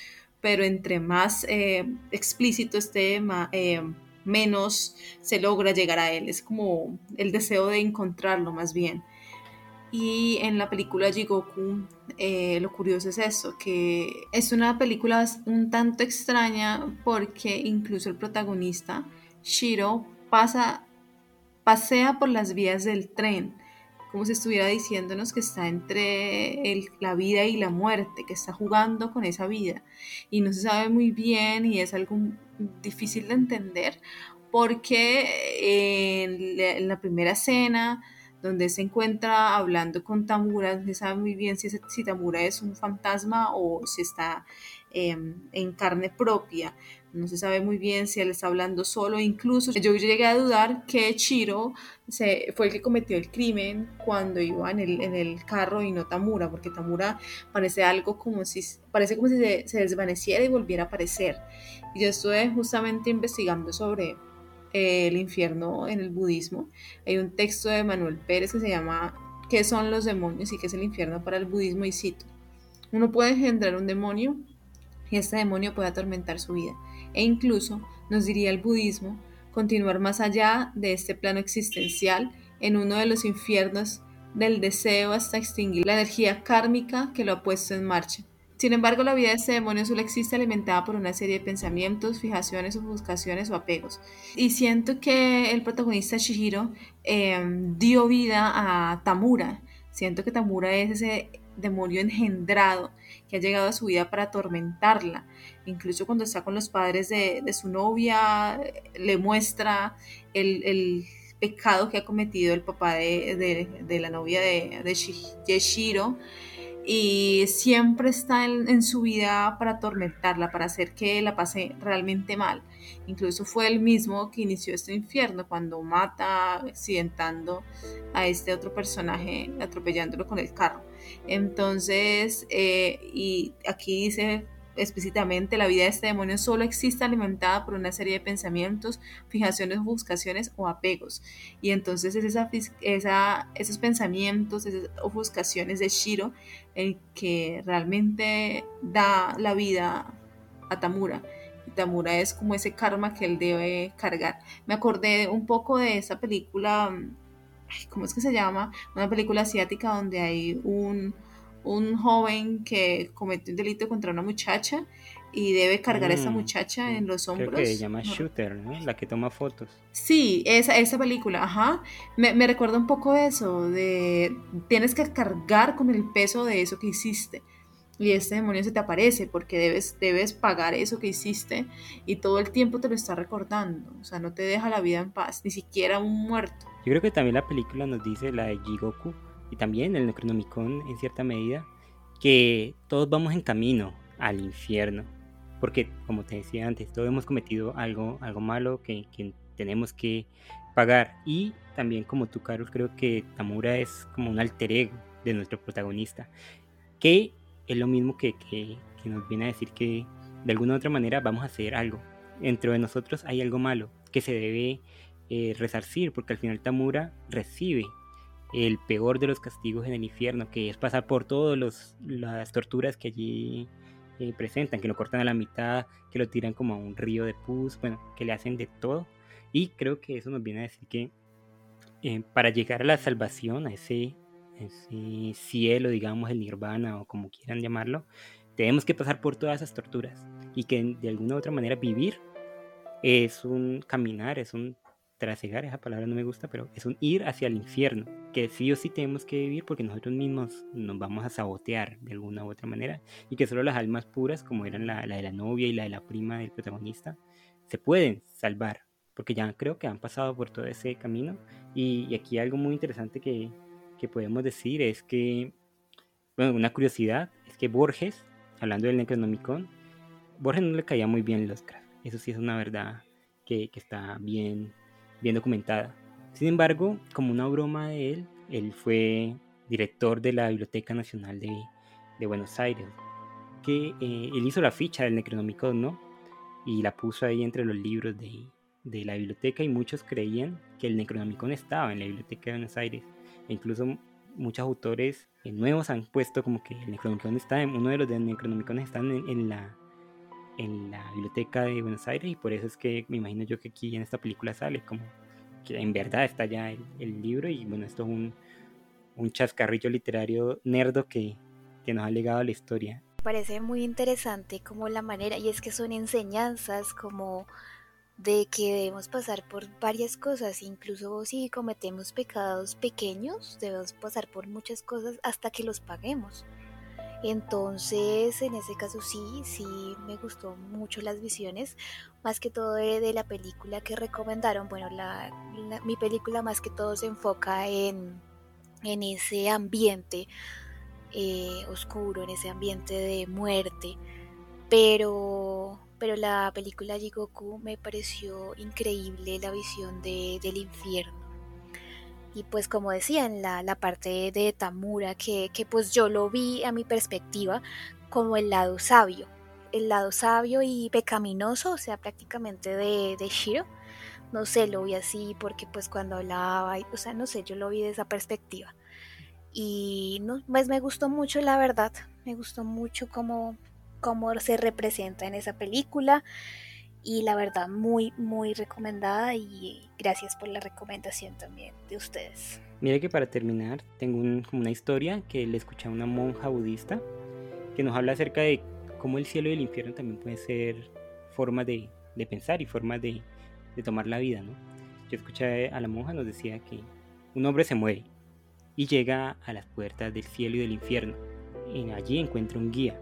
pero entre más eh, explícito esté, más, eh, menos se logra llegar a él. Es como el deseo de encontrarlo más bien. Y en la película Jigoku, eh, lo curioso es eso, que es una película un tanto extraña porque incluso el protagonista, Shiro, pasa, pasea por las vías del tren, como si estuviera diciéndonos que está entre la vida y la muerte, que está jugando con esa vida. Y no se sabe muy bien y es algo difícil de entender porque en la, primera escena donde se encuentra hablando con Tamura, no se sabe muy bien si, Tamura es un fantasma o si está em, en carne propia. No se sabe muy bien si él está hablando solo. Incluso yo llegué a dudar que Chiro fue el que cometió el crimen cuando iba en el, en el carro y no Tamura, porque Tamura parece algo como si, parece como si se, se desvaneciera y volviera a aparecer. Y yo estuve justamente investigando sobre el infierno en el budismo. Hay un texto de Manuel Pérez que se llama ¿Qué son los demonios y qué es el infierno para el budismo? Y cito, uno puede engendrar un demonio y este demonio puede atormentar su vida. E incluso, nos diría el budismo, continuar más allá de este plano existencial en uno de los infiernos del deseo hasta extinguir la energía kármica que lo ha puesto en marcha. Sin embargo, la vida de este demonio solo existe alimentada por una serie de pensamientos, fijaciones, ofuscaciones o apegos. Y siento que el protagonista Shihiro em, dio vida a Tamura. Siento que Tamura es ese demonio engendrado que ha llegado a su vida para atormentarla. Incluso cuando está con los padres de, su novia, le muestra el, pecado que ha cometido el papá de, la novia de, de Shihiro y siempre está en, su vida para atormentarla, para hacer que la pase realmente mal. Incluso fue él mismo que inició este infierno cuando mata accidentando a este otro personaje, atropellándolo con el carro. Entonces, eh, y aquí dice explícitamente, la vida de este demonio solo existe alimentada por una serie de pensamientos, fijaciones, buscaciones o apegos. Y entonces es esa, esa, esos pensamientos, esas ofuscaciones de Shiro el que realmente da la vida a Tamura. Y Tamura es como ese karma que él debe cargar. Me acordé un poco de esa película, ¿cómo es que se llama? Una película asiática donde hay un un joven que cometió un delito contra una muchacha y debe cargar a esa mm, muchacha en los hombros. Creo que se llama Shooter, ¿no? La que toma fotos. Sí, esa, esa película, ajá. Me, me recuerda un poco eso, de tienes que cargar con el peso de eso que hiciste. Y este demonio se te aparece porque debes, debes pagar eso que hiciste y todo el tiempo te lo está recordando. O sea, no te deja la vida en paz, ni siquiera un muerto. Yo creo que también la película nos dice, la de Jigoku, y también el Necronomicon en cierta medida, que todos vamos en camino al infierno. porque como te decía antes, todos hemos cometido algo, algo malo que, que tenemos que pagar. Y también como tú, Carlos, creo que Tamura es como un alter ego de nuestro protagonista, que es lo mismo que, que, que nos viene a decir que de alguna u otra manera vamos a hacer algo. Dentro de nosotros hay algo malo que se debe eh, resarcir, porque al final Tamura recibe el peor de los castigos en el infierno, que es pasar por todas las torturas que allí eh, presentan, que lo cortan a la mitad, que lo tiran como a un río de pus, bueno, que le hacen de todo. Y creo que eso nos viene a decir que eh, para llegar a la salvación, a ese, ese cielo, digamos, el nirvana o como quieran llamarlo, tenemos que pasar por todas esas torturas y que de alguna u otra manera vivir es un caminar, es un trasegar, esa palabra no me gusta, pero es un ir hacia el infierno, que sí o sí tenemos que vivir porque nosotros mismos nos vamos a sabotear de alguna u otra manera y que solo las almas puras, como eran la, de la novia y la de la prima del protagonista, se pueden salvar, porque ya creo que han pasado por todo ese camino. Y, aquí algo muy interesante que, que podemos decir es que, bueno, una curiosidad es que Borges, hablando del Necronomicon, Borges no le caía muy bien los Lovecraft, eso sí es una verdad que, que está bien bien documentada. Sin embargo, como una broma de él, él fue director de la Biblioteca Nacional de, de Buenos Aires, que eh, él hizo la ficha del Necronomicon, ¿no? Y la puso ahí entre los libros de, de, la biblioteca y muchos creían que el Necronomicon estaba en la Biblioteca de Buenos Aires. E incluso muchos autores eh, nuevos han puesto como que el Necronomicon está en, uno de los de Necronomicon están en, en, la en la biblioteca de Buenos Aires y por eso es que me imagino yo que aquí en esta película sale como que en verdad está ya el, libro y bueno, esto es un, un chascarrillo literario nerdo que, que nos ha legado a la historia. Parece muy interesante como la manera, y es que son enseñanzas como de que debemos pasar por varias cosas, incluso si cometemos pecados pequeños, debemos pasar por muchas cosas hasta que los paguemos. Entonces, en ese caso sí, sí me gustó mucho las visiones, más que todo de, la película que recomendaron. Bueno, la, mi película más que todo se enfoca en, en ese ambiente eh, oscuro, en ese ambiente de muerte. Pero, pero la película Jigoku me pareció increíble la visión de, del infierno y pues como decía en la, la parte de Tamura, que, que, pues yo lo vi a mi perspectiva como el lado sabio, el lado sabio y pecaminoso, o sea, prácticamente de, de Shiro. No sé, lo vi así porque pues cuando hablaba, o sea, no sé, yo lo vi de esa perspectiva. Y no, pues me gustó mucho, la verdad, me gustó mucho cómo, cómo se representa en esa película y la verdad muy muy recomendada y gracias por la recomendación también de ustedes. Mire que para terminar tengo una historia que le escuché a una monja budista que nos habla acerca de cómo el cielo y el infierno también pueden ser formas de, de pensar y formas de, de, tomar la vida. ¿no? Yo escuché a la monja nos decía que un hombre se muere y llega a las puertas del cielo y del infierno. Y allí encuentra un guía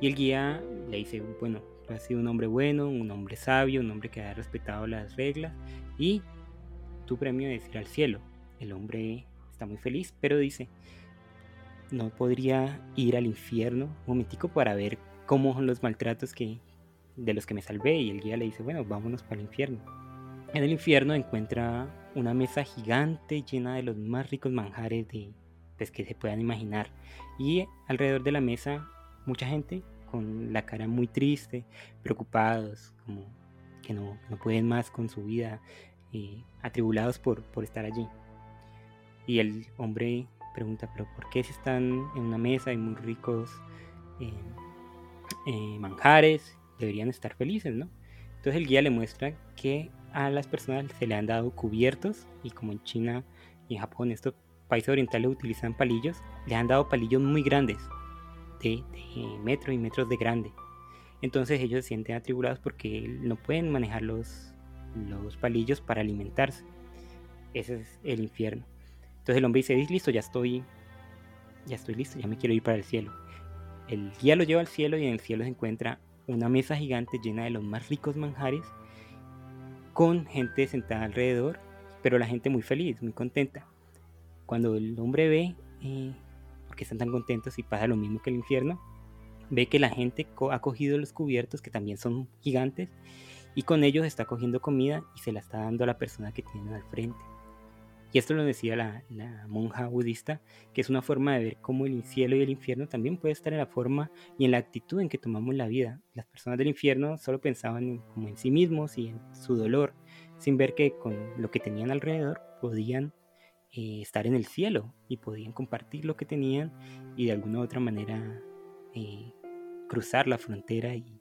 y el guía le dice, bueno, ha sido un hombre bueno, un hombre sabio, un hombre que ha respetado las reglas y tu premio es ir al cielo. El hombre está muy feliz, pero dice, no podría ir al infierno un momentico para ver cómo son los maltratos que, de los que me salvé. Y el guía le dice, bueno, vámonos para el infierno. En el infierno encuentra una mesa gigante llena de los más ricos manjares de, pues, que se puedan imaginar. Y alrededor de la mesa mucha gente con la cara muy triste, preocupados, como que no, no pueden más con su vida, eh, atribulados por, por estar allí. Y el hombre pregunta, pero ¿por qué si están en una mesa y muy ricos eh, eh, manjares? Deberían estar felices, ¿no? Entonces el guía le muestra que a las personas se le han dado cubiertos y como en China y Japón estos países orientales utilizan palillos, le han dado palillos muy grandes de, metros y metros de grande. Entonces ellos se sienten atribulados porque no pueden manejar los, los palillos para alimentarse. Ese es el infierno. Entonces el hombre dice, listo, ya estoy, ya estoy listo, ya me quiero ir para el cielo. El guía lo lleva al cielo y en el cielo se encuentra una mesa gigante llena de los más ricos manjares con gente sentada alrededor, pero la gente muy feliz, muy contenta. Cuando el hombre ve eh, que están tan contentos y pasa lo mismo que el infierno, ve que la gente ha cogido los cubiertos, que también son gigantes, y con ellos está cogiendo comida y se la está dando a la persona que tiene al frente. Y esto lo decía la, monja budista, que es una forma de ver cómo el cielo y el infierno también puede estar en la forma y en la actitud en que tomamos la vida. Las personas del infierno solo pensaban en, como en sí mismos y en su dolor, sin ver que con lo que tenían alrededor podían eh, estar en el cielo y podían compartir lo que tenían y de alguna otra manera eh, cruzar la frontera y,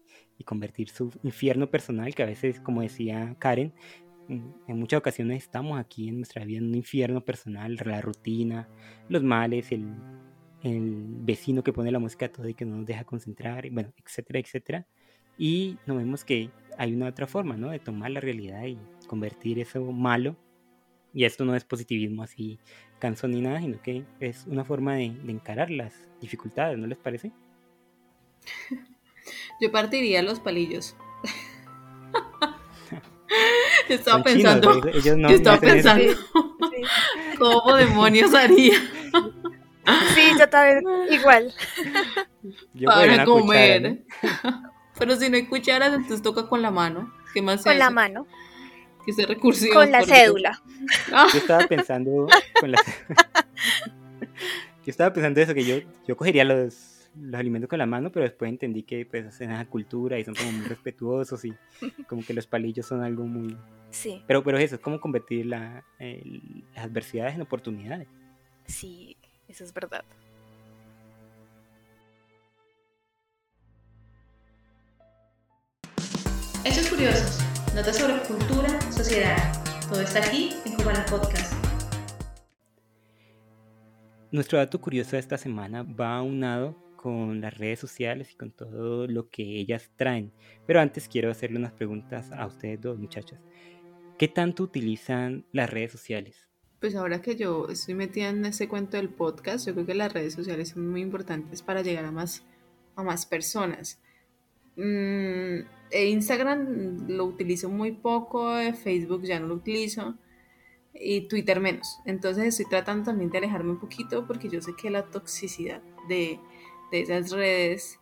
convertir su infierno personal, que a veces, como decía Karen, en muchas ocasiones estamos aquí en nuestra vida en un infierno personal, la rutina, los males, el, vecino que pone la música todo y que no nos deja concentrar, bueno, etcétera, etcétera. Y nos vemos que hay una otra forma, ¿no? De tomar la realidad y convertir eso malo. Y esto no es positivismo así cansón ni nada, sino que es una forma de encarar las dificultades, ¿no les parece? Yo partiría los palillos. estaba pensando. yo estaba pensando. ¿Cómo demonios haría? Sí, yo también, igual. Para comer. Pero si no hay cucharas, entonces toca con la mano. ¿Qué más Con la mano. Que sea recursivo. Con la cédula. Yo estaba pensando con la... Yo estaba pensando eso, que yo, yo cogería los los alimentos con la mano, pero después entendí que pues hacen esa cultura y son como muy respetuosos y como que los palillos son algo muy... Sí. Pero, pero eso, es como convertir la, las adversidades en oportunidades. Sí, eso es verdad. Hechos curiosos, notas sobre cultura, sociedad. Todo está aquí en Cubana Podcast. Nuestro dato curioso de esta semana va aunado con las redes sociales y con todo lo que ellas traen. Pero antes quiero hacerle unas preguntas a ustedes dos muchachas. ¿Qué tanto utilizan las redes sociales? Pues ahora que yo estoy metida en ese cuento del podcast, yo creo que las redes sociales son muy importantes para llegar a más, a más personas. Mm, Instagram lo utilizo muy poco, Facebook ya no lo utilizo y Twitter menos. Entonces estoy tratando también de alejarme un poquito porque yo sé que la toxicidad de, de esas redes,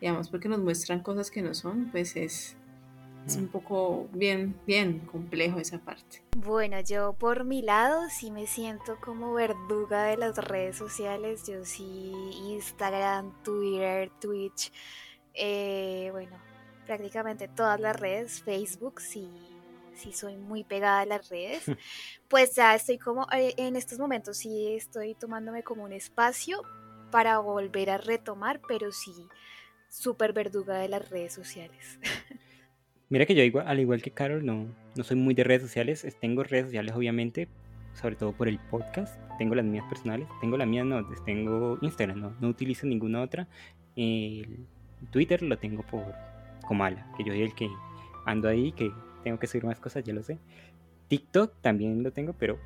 digamos, porque nos muestran cosas que no son, pues es, es un poco bien, bien complejo esa parte. Bueno, yo por mi lado sí me siento como verduga de las redes sociales. Yo sí, Instagram, Twitter, Twitch, eh, bueno, prácticamente todas las redes, Facebook sí sí soy muy pegada a las redes, pues ya estoy como, eh, en estos momentos sí estoy tomándome como un espacio para volver a retomar, pero sí súper verduga de las redes sociales. Mira que yo igual, al igual que Carol no, no soy muy de redes sociales, tengo redes sociales obviamente, sobre todo por el podcast, tengo las mías personales, tengo la mía no, tengo Instagram, no, no utilizo ninguna otra, el Twitter lo tengo por Comala, que yo soy el que ando ahí, que tengo que subir más cosas, ya lo sé. TikTok también lo tengo, pero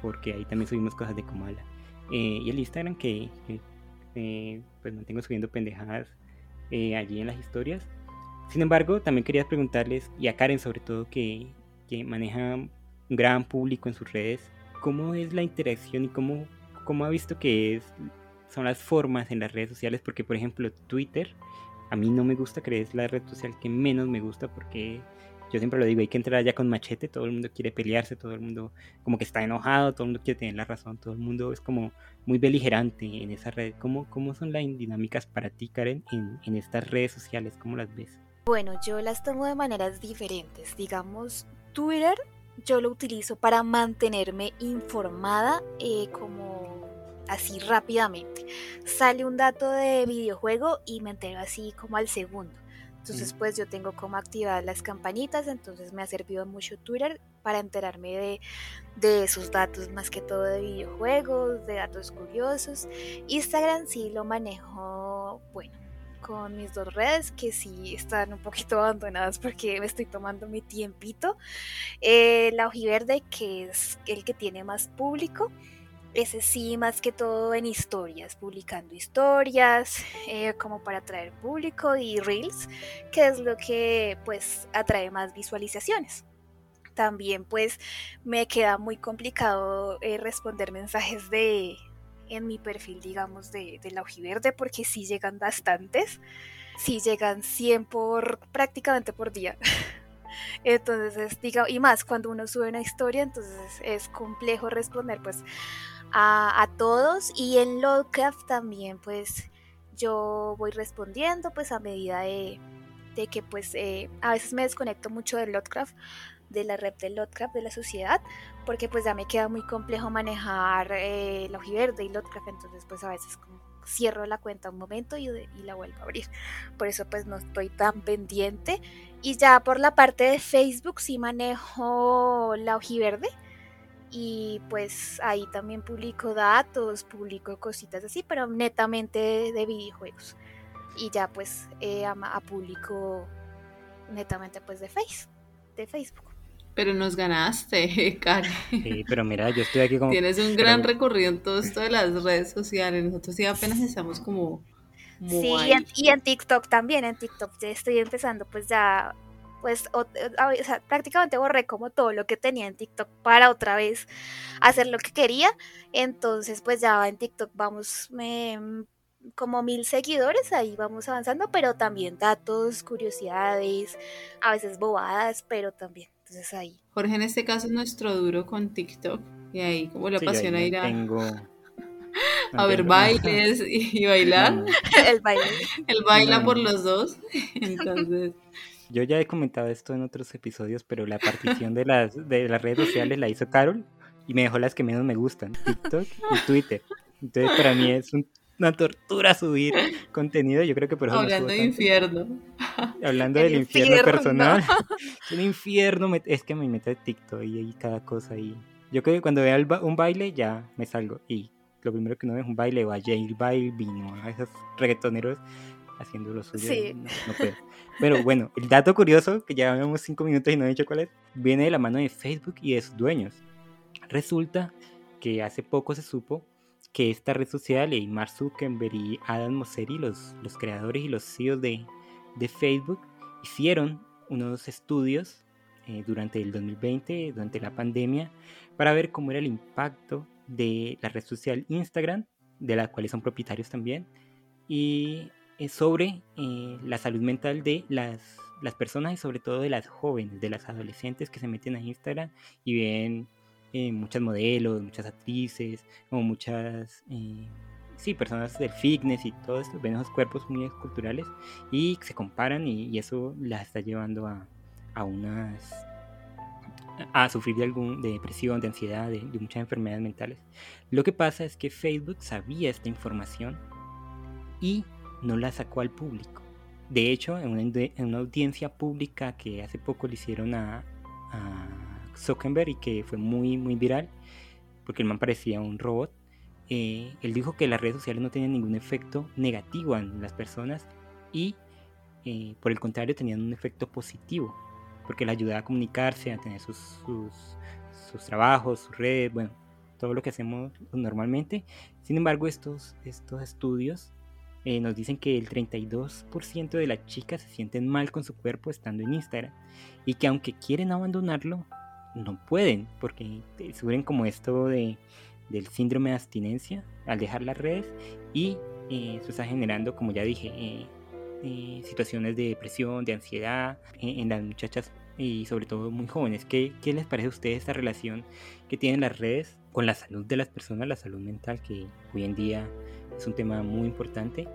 porque ahí también subimos cosas de Comala. Eh, y el Instagram que, eh, pues mantengo subiendo pendejadas eh, allí en las historias. Sin embargo, también quería preguntarles, y a Karen sobre todo, que, que maneja un gran público en sus redes, ¿cómo es la interacción y cómo, cómo ha visto que son las formas en las redes sociales? Porque, por ejemplo, Twitter, a mí no me gusta, que es la red social que menos me gusta porque yo siempre lo digo, hay que entrar allá con machete, todo el mundo quiere pelearse, todo el mundo como que está enojado, todo el mundo quiere tener la razón, todo el mundo es como muy beligerante en esa red. ¿Cómo, cómo son las dinámicas para ti, Karen, en, en estas redes sociales? ¿Cómo las ves? Bueno, yo las tomo de maneras diferentes. Digamos, Twitter yo lo utilizo para mantenerme informada eh, como así rápidamente. Sale un dato de videojuego y me entero así como al segundo. Entonces, pues yo tengo como activadas las campanitas, entonces me ha servido mucho Twitter para enterarme de, de esos datos, más que todo de videojuegos, de datos curiosos. Instagram sí lo manejo, bueno, con mis dos redes que sí están un poquito abandonadas porque me estoy tomando mi tiempito. Eh, la Ojiverde, que es el que tiene más público ese sí, más que todo en historias, publicando historias eh, como para atraer público y reels, que es lo que pues atrae más visualizaciones. También pues me queda muy complicado eh, responder mensajes de en mi perfil, digamos, de, de la ojiverde, porque sí llegan bastantes, sí llegan 100 por prácticamente por día. Entonces, diga, y más cuando uno sube una historia, entonces es complejo responder pues a, todos. Y en Lovecraft también pues yo voy respondiendo pues a medida de, de que pues eh, a veces me desconecto mucho de Lovecraft, de la red de Lovecraft, de la sociedad, porque pues ya me queda muy complejo manejar eh, la ojiverde y Lovecraft, entonces pues a veces como cierro la cuenta un momento y, y, la vuelvo a abrir. Por eso pues no estoy tan pendiente. Y ya por la parte de Facebook sí manejo la ojiverde. Y pues ahí también publico datos, publico cositas así, pero netamente de, videojuegos. Y ya pues eh, a, a público netamente pues de, face, de Facebook. Pero nos ganaste, Karen. Sí, pero mira, yo estoy aquí como... Tienes un gran recorrido en todo esto de las redes sociales. Nosotros sí apenas estamos como... sí, y en, TikTok también, en TikTok ya estoy empezando pues ya, pues, o, sea, prácticamente borré como todo lo que tenía en TikTok para otra vez hacer lo que quería. Entonces pues ya en TikTok vamos me, como mil seguidores, ahí vamos avanzando, pero también datos, curiosidades, a veces bobadas, pero también ahí. Jorge en este caso es nuestro duro con TikTok y ahí como le apasiona ir a... a ver bailes y, bailar. El baile. El baila por los dos. Entonces. Yo ya he comentado esto en otros episodios, pero la partición de las, de las redes sociales la hizo Carol y me dejó las que menos me gustan, TikTok y Twitter. Entonces para mí es un una tortura subir contenido. Yo creo que por eso Hablando de infierno. Hablando del infierno, personal. un infierno. Es que me meto de TikTok y ahí cada cosa ahí. Yo creo que cuando vea un baile ya me salgo. Y lo primero que uno ve es un baile o a J Balvin o a esos reggaetoneros haciendo lo suyo. Sí. No, puedo. Pero bueno, el dato curioso, que ya llevamos cinco minutos y no he dicho cuál es, viene de la mano de Facebook y de sus dueños. Resulta que hace poco se supo que esta red social y Mark Zuckerberg y Adam Mosseri, los, los creadores y los CEOs de, de Facebook, hicieron unos estudios eh, durante el 2020, durante la pandemia, para ver cómo era el impacto de la red social Instagram, de la cual son propietarios también, y sobre eh, la salud mental de las, las personas y sobre todo de las jóvenes, de las adolescentes que se meten a Instagram y ven eh, muchas modelos, muchas actrices, como muchas, eh, sí, personas del fitness y todo esto, ven esos cuerpos muy esculturales y se comparan y, eso las está llevando a, a, unas a sufrir de algún de depresión, de ansiedad, de, muchas enfermedades mentales. Lo que pasa es que Facebook sabía esta información y no la sacó al público. De hecho, en una, en una audiencia pública que hace poco le hicieron a, a Zuckerberg y que fue muy, muy viral, porque el man parecía un robot. Eh, él dijo que las redes sociales no tenían ningún efecto negativo en las personas y eh, por el contrario tenían un efecto positivo, porque le ayudaba a comunicarse, a tener sus, sus, trabajos, sus redes, bueno, todo lo que hacemos normalmente. Sin embargo, estos, estos estudios eh, nos dicen que el 32% de las chicas se sienten mal con su cuerpo estando en Instagram y que aunque quieren abandonarlo, no pueden, porque sufren como esto de, del síndrome de abstinencia al dejar las redes y eh, eso está generando, como ya dije, eh, eh, situaciones de depresión, de ansiedad en las muchachas y sobre todo muy jóvenes. ¿Qué, ¿Qué, les parece a ustedes esta relación que tienen las redes con la salud de las personas, la salud mental, que hoy en día es un tema muy importante?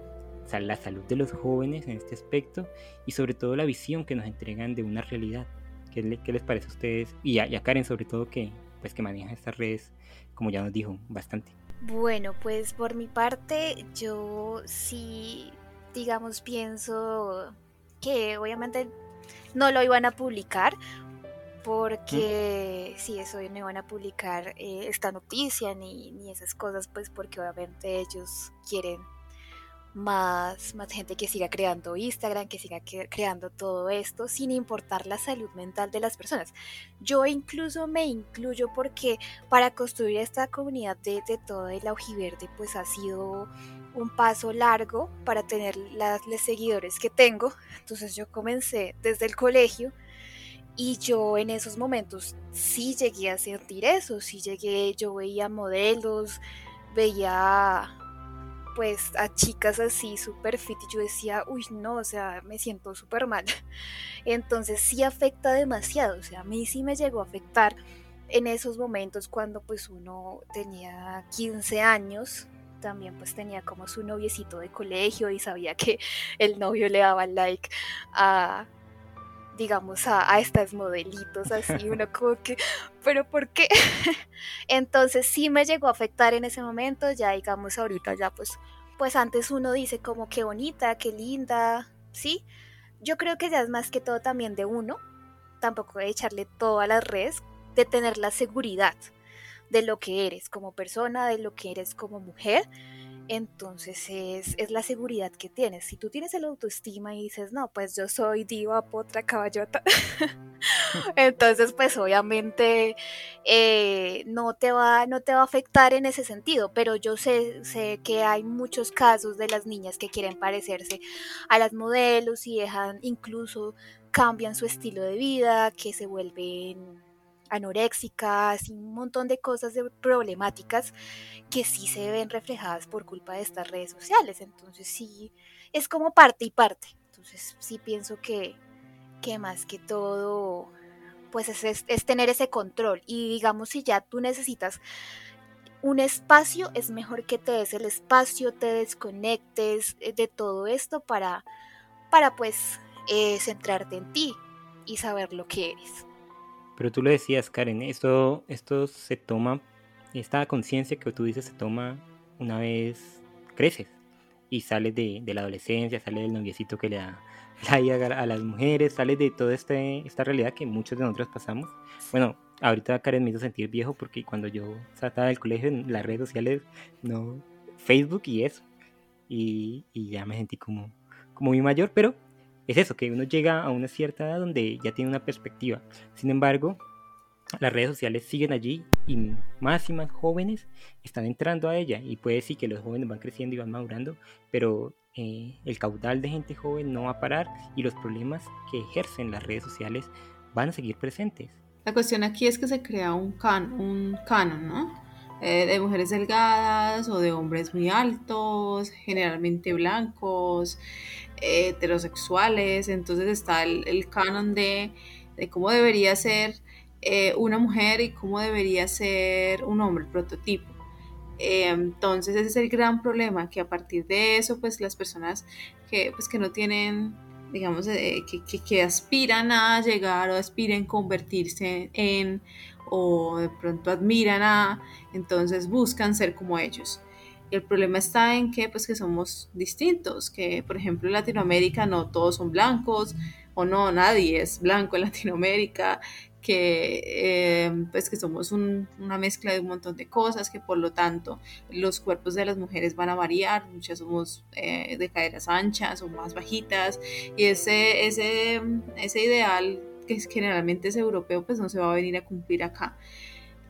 O sea, la salud de los jóvenes en este aspecto y sobre todo la visión que nos entregan de una realidad. ¿Qué, les parece a ustedes? Y a, Karen sobre todo que, pues, que maneja estas redes, como ya nos dijo, bastante. Bueno, pues por mi parte yo sí, digamos, pienso que obviamente no lo iban a publicar porque sí, eso no iban a publicar eh, esta noticia ni, ni esas cosas, pues porque obviamente ellos quieren más, más gente que siga creando Instagram, que siga creando todo esto, sin importar la salud mental de las personas. Yo incluso me incluyo porque para construir esta comunidad de, de todo el aujiverde, pues ha sido un paso largo para tener las, los seguidores que tengo. Entonces yo comencé desde el colegio y yo en esos momentos sí llegué a sentir eso, sí llegué, yo veía modelos, veía pues a chicas así súper fit y yo decía, uy no, o sea, me siento súper mal. Entonces sí afecta demasiado, o sea, a mí sí me llegó a afectar en esos momentos cuando pues uno tenía 15 años, también pues tenía como su noviecito de colegio y sabía que el novio le daba like a digamos a, a estas modelitos así, uno como que, pero ¿por qué? Entonces sí me llegó a afectar en ese momento, ya digamos ahorita ya pues, pues antes uno dice como qué bonita, qué linda, ¿sí? Yo creo que ya es más que todo también de uno, tampoco de echarle todo a las redes, de tener la seguridad de lo que eres como persona, de lo que eres como mujer. Entonces es, la seguridad que tienes. Si tú tienes el autoestima y dices, no, pues yo soy diva, potra, caballota, entonces pues obviamente eh, no, te va, no te va a afectar en ese sentido. Pero yo sé, sé que hay muchos casos de las niñas que quieren parecerse a las modelos y dejan, incluso cambian su estilo de vida, que se vuelven anoréxicas y un montón de cosas de problemáticas que sí se ven reflejadas por culpa de estas redes sociales. Entonces sí, es como parte y parte. Entonces sí pienso que, que más que todo, pues es, es tener ese control. Y digamos, si ya tú necesitas un espacio, es mejor que te des el espacio, te desconectes eh, de todo esto para, para pues eh, centrarte en ti y saber lo que eres. Pero tú lo decías, Karen, esto, esto se toma, esta conciencia que tú dices se toma una vez creces y sales de, la adolescencia, sales del noviecito que le da la a las mujeres, sales de toda este, esta realidad que muchos de nosotros pasamos. Bueno, ahorita Karen me hizo sentir viejo porque cuando yo estaba del colegio en las redes sociales, no, Facebook y eso, y, y ya me sentí como, como muy mayor, pero es eso, que uno llega a una cierta edad donde ya tiene una perspectiva. Sin embargo, las redes sociales siguen allí y más y más jóvenes están entrando a ella. Y puede decir que los jóvenes van creciendo y van madurando, pero eh, el caudal de gente joven no va a parar y los problemas que ejercen las redes sociales van a seguir presentes. La cuestión aquí es que se crea un, can, un canon, ¿no? Eh, de mujeres delgadas o de hombres muy altos, generalmente blancos, heterosexuales, entonces está el, canon de, cómo debería ser eh, una mujer y cómo debería ser un hombre, el prototipo. Eh, entonces ese es el gran problema, que a partir de eso, pues las personas que, pues, que no tienen, digamos, eh, que, que, aspiran a llegar o aspiren a convertirse en, o de pronto admiran a, entonces buscan ser como ellos. El problema está en que, pues, que somos distintos, que por ejemplo en Latinoamérica no todos son blancos, o no, nadie es blanco en Latinoamérica, que, eh, pues, que somos una mezcla de un montón de cosas, que por lo tanto los cuerpos de las mujeres van a variar, muchas somos eh, de caderas anchas o más bajitas, y ese, ese, ese ideal que generalmente es europeo, pues no se va a venir a cumplir acá.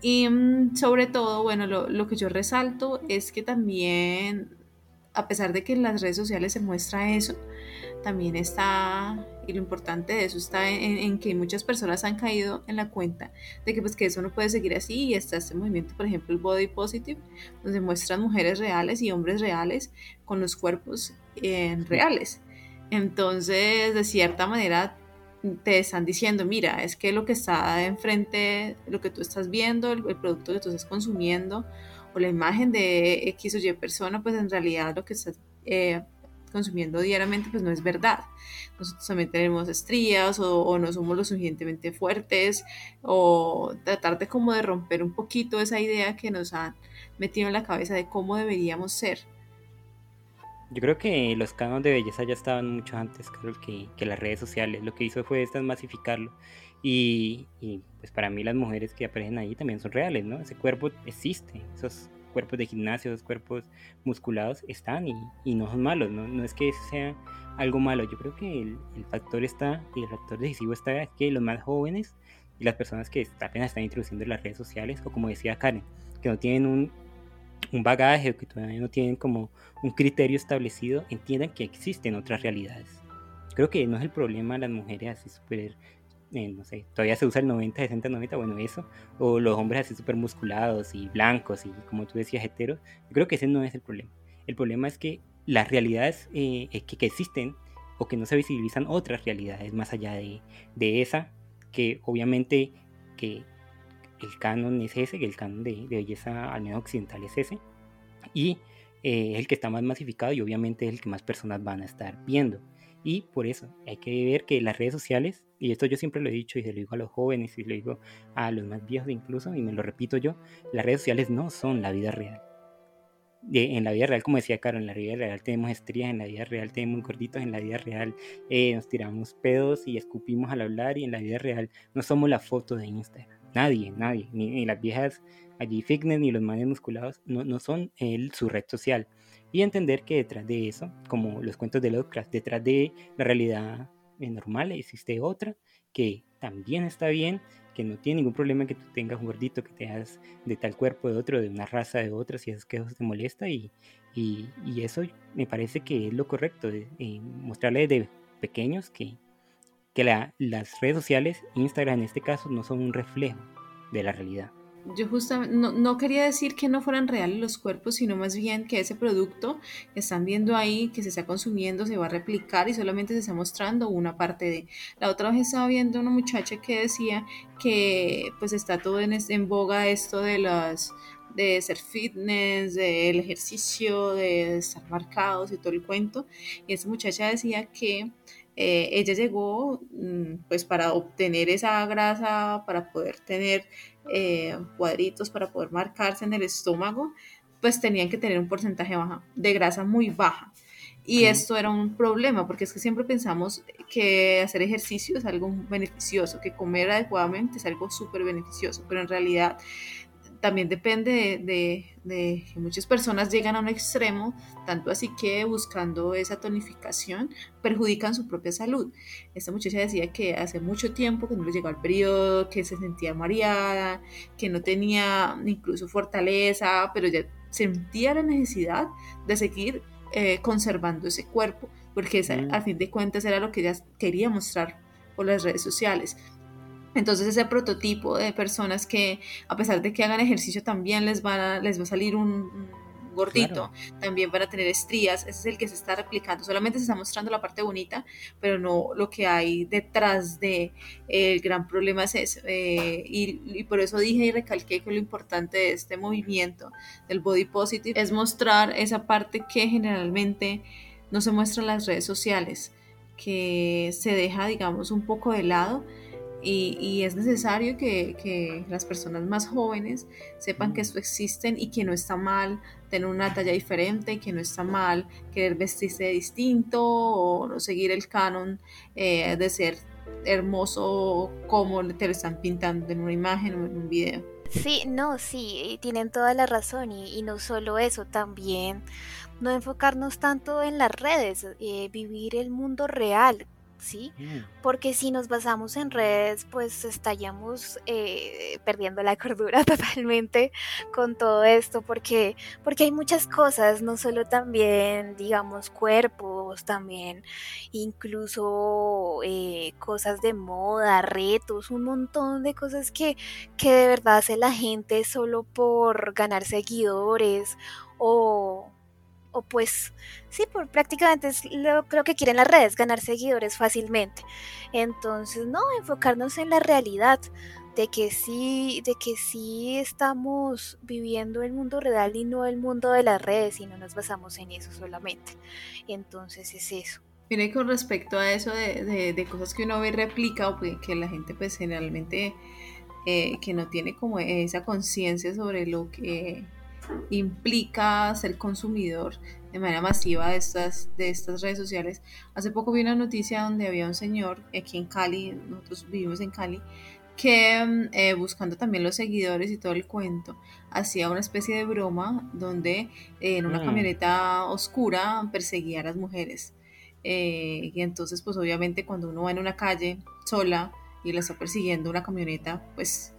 Y mm, sobre todo, bueno, lo, que yo resalto es que también, a pesar de que en las redes sociales se muestra eso, también está, y lo importante de eso está en, que muchas personas han caído en la cuenta de que pues que eso no puede seguir así y está este movimiento, por ejemplo, el Body Positive, donde muestran mujeres reales y hombres reales con los cuerpos eh, reales. Entonces, de cierta manera, te están diciendo, mira, es que lo que está enfrente, lo que tú estás viendo, el, producto que tú estás consumiendo, o la imagen de X o Y persona, pues en realidad lo que estás eh, consumiendo diariamente, pues no es verdad. Nosotros también tenemos estrías o, no somos lo suficientemente fuertes, o tratar de como de romper un poquito esa idea que nos han metido en la cabeza de cómo deberíamos ser. Yo creo que los cánones de belleza ya estaban mucho antes que, que, las redes sociales. Lo que hizo fue esto masificarlo. Y, y, pues para mí las mujeres que aparecen ahí también son reales, ¿no? Ese cuerpo existe, esos cuerpos de gimnasio, esos cuerpos musculados están y, y no son malos, ¿no? No es que sea algo malo. Yo creo que el, el factor está, y el factor decisivo está es que los más jóvenes y las personas que apenas están introduciendo las redes sociales, o como decía Karen, que no tienen un, un bagaje que todavía no tienen como un criterio establecido, entiendan que existen otras realidades. Creo que no es el problema de las mujeres así súper eh, no sé, todavía se usa el 90, 60, 90, bueno, eso, o los hombres así súper musculados y blancos y como tú decías, heteros, yo creo que ese no es el problema. El problema es que las realidades eh, que, que, existen o que no se visibilizan otras realidades más allá de, de esa, que obviamente que el canon es ese, el canon de, de belleza al menos occidental es ese, y eh, es el que está más masificado y obviamente es el que más personas van a estar viendo. Y por eso hay que ver que las redes sociales, y esto yo siempre lo he dicho y se lo digo a los jóvenes y se lo digo a los más viejos incluso, y me lo repito yo, las redes sociales no son la vida real. en la vida real, como decía Caro, en la vida real tenemos estrías, en la vida real tenemos gorditos, en la vida real eh, nos tiramos pedos y escupimos al hablar y en la vida real no somos la foto de Instagram. Nadie, nadie, ni, las viejas allí fitness ni los manes musculados no, no son el, su red social. Y entender que detrás de eso, como los cuentos de Lovecraft, detrás de la realidad eh, normal existe otra que también está bien, que no tiene ningún problema que tú tengas un gordito, que te hagas de tal cuerpo de otro, de una raza de otra, si es que eso te molesta y, y, eso me parece que es lo correcto, de, mostrarle desde pequeños que, que la, las redes sociales, Instagram en este caso, no son un reflejo de la realidad yo justamente no, quería decir que no fueran reales los cuerpos, sino más bien que ese producto que están viendo ahí, que se está consumiendo, se va a replicar y solamente se está mostrando una parte de. La otra vez estaba viendo una muchacha que decía que pues está todo en, en boga esto de las de ser fitness, del ejercicio, de estar marcados y todo el cuento. Y esa muchacha decía que eh, ella llegó mm, pues para obtener esa grasa, para poder tener eh, cuadritos, para poder marcarse en el estómago, pues tenían que tener un porcentaje baja, de grasa muy baja. Y esto era un problema, porque es que siempre pensamos que hacer ejercicio es algo beneficioso, que comer adecuadamente es algo súper beneficioso, pero en realidad también depende de, que muchas personas llegan a un extremo, tanto así que buscando esa tonificación perjudican su propia salud. Esta muchacha decía que hace mucho tiempo que no le llegó el periodo, que se sentía mareada, que no tenía incluso fortaleza, pero ya sentía la necesidad de seguir eh, conservando ese cuerpo, porque mm. a fin de cuentas era lo que ella quería mostrar por las redes sociales. Entonces ese prototipo de personas que a pesar de que hagan ejercicio también les, van a, les va a salir un, gordito, también van a tener estrías, ese es el que se está replicando, solamente se está mostrando la parte bonita, pero no lo que hay detrás de el gran problema es eso, eh, y, y, por eso dije y recalqué que lo importante de este movimiento del body positive es mostrar esa parte que generalmente no se muestra en las redes sociales, que se deja digamos un poco de lado, y, es necesario que, las personas más jóvenes sepan que esto existe y que no está mal tener una talla diferente, que no está mal querer vestirse distinto o no seguir el canon eh, de ser hermoso como te lo están pintando en una imagen o en un video. Sí, no, sí, tienen toda la razón y, no solo eso, también no enfocarnos tanto en las redes, eh, vivir el mundo real, ¿sí? Mm. Porque si nos basamos en redes, pues estaríamos eh, perdiendo la cordura totalmente con todo esto, porque, porque hay muchas cosas, no solo también, digamos, cuerpos, también incluso eh, cosas de moda, retos, un montón de cosas que, que de verdad hace la gente solo por ganar seguidores o o pues sí, por prácticamente es lo, que quieren las redes, ganar seguidores fácilmente. Entonces, no, enfocarnos en la realidad de que sí, de que sí estamos viviendo el mundo real y no el mundo de las redes y no nos basamos en eso solamente. Entonces es eso. Mire, con respecto a eso de, cosas que uno ve replica o que, la gente pues generalmente eh, que no tiene como esa conciencia sobre lo que implica ser consumidor de manera masiva de estas, de estas redes sociales. Hace poco vi una noticia donde había un señor aquí en Cali, nosotros vivimos en Cali, que mm, eh, buscando también los seguidores y todo el cuento, hacía una especie de broma donde eh, en una mm. camioneta oscura perseguía a las mujeres. Eh, y entonces, pues obviamente cuando uno va en una calle sola y la está persiguiendo una camioneta, pues,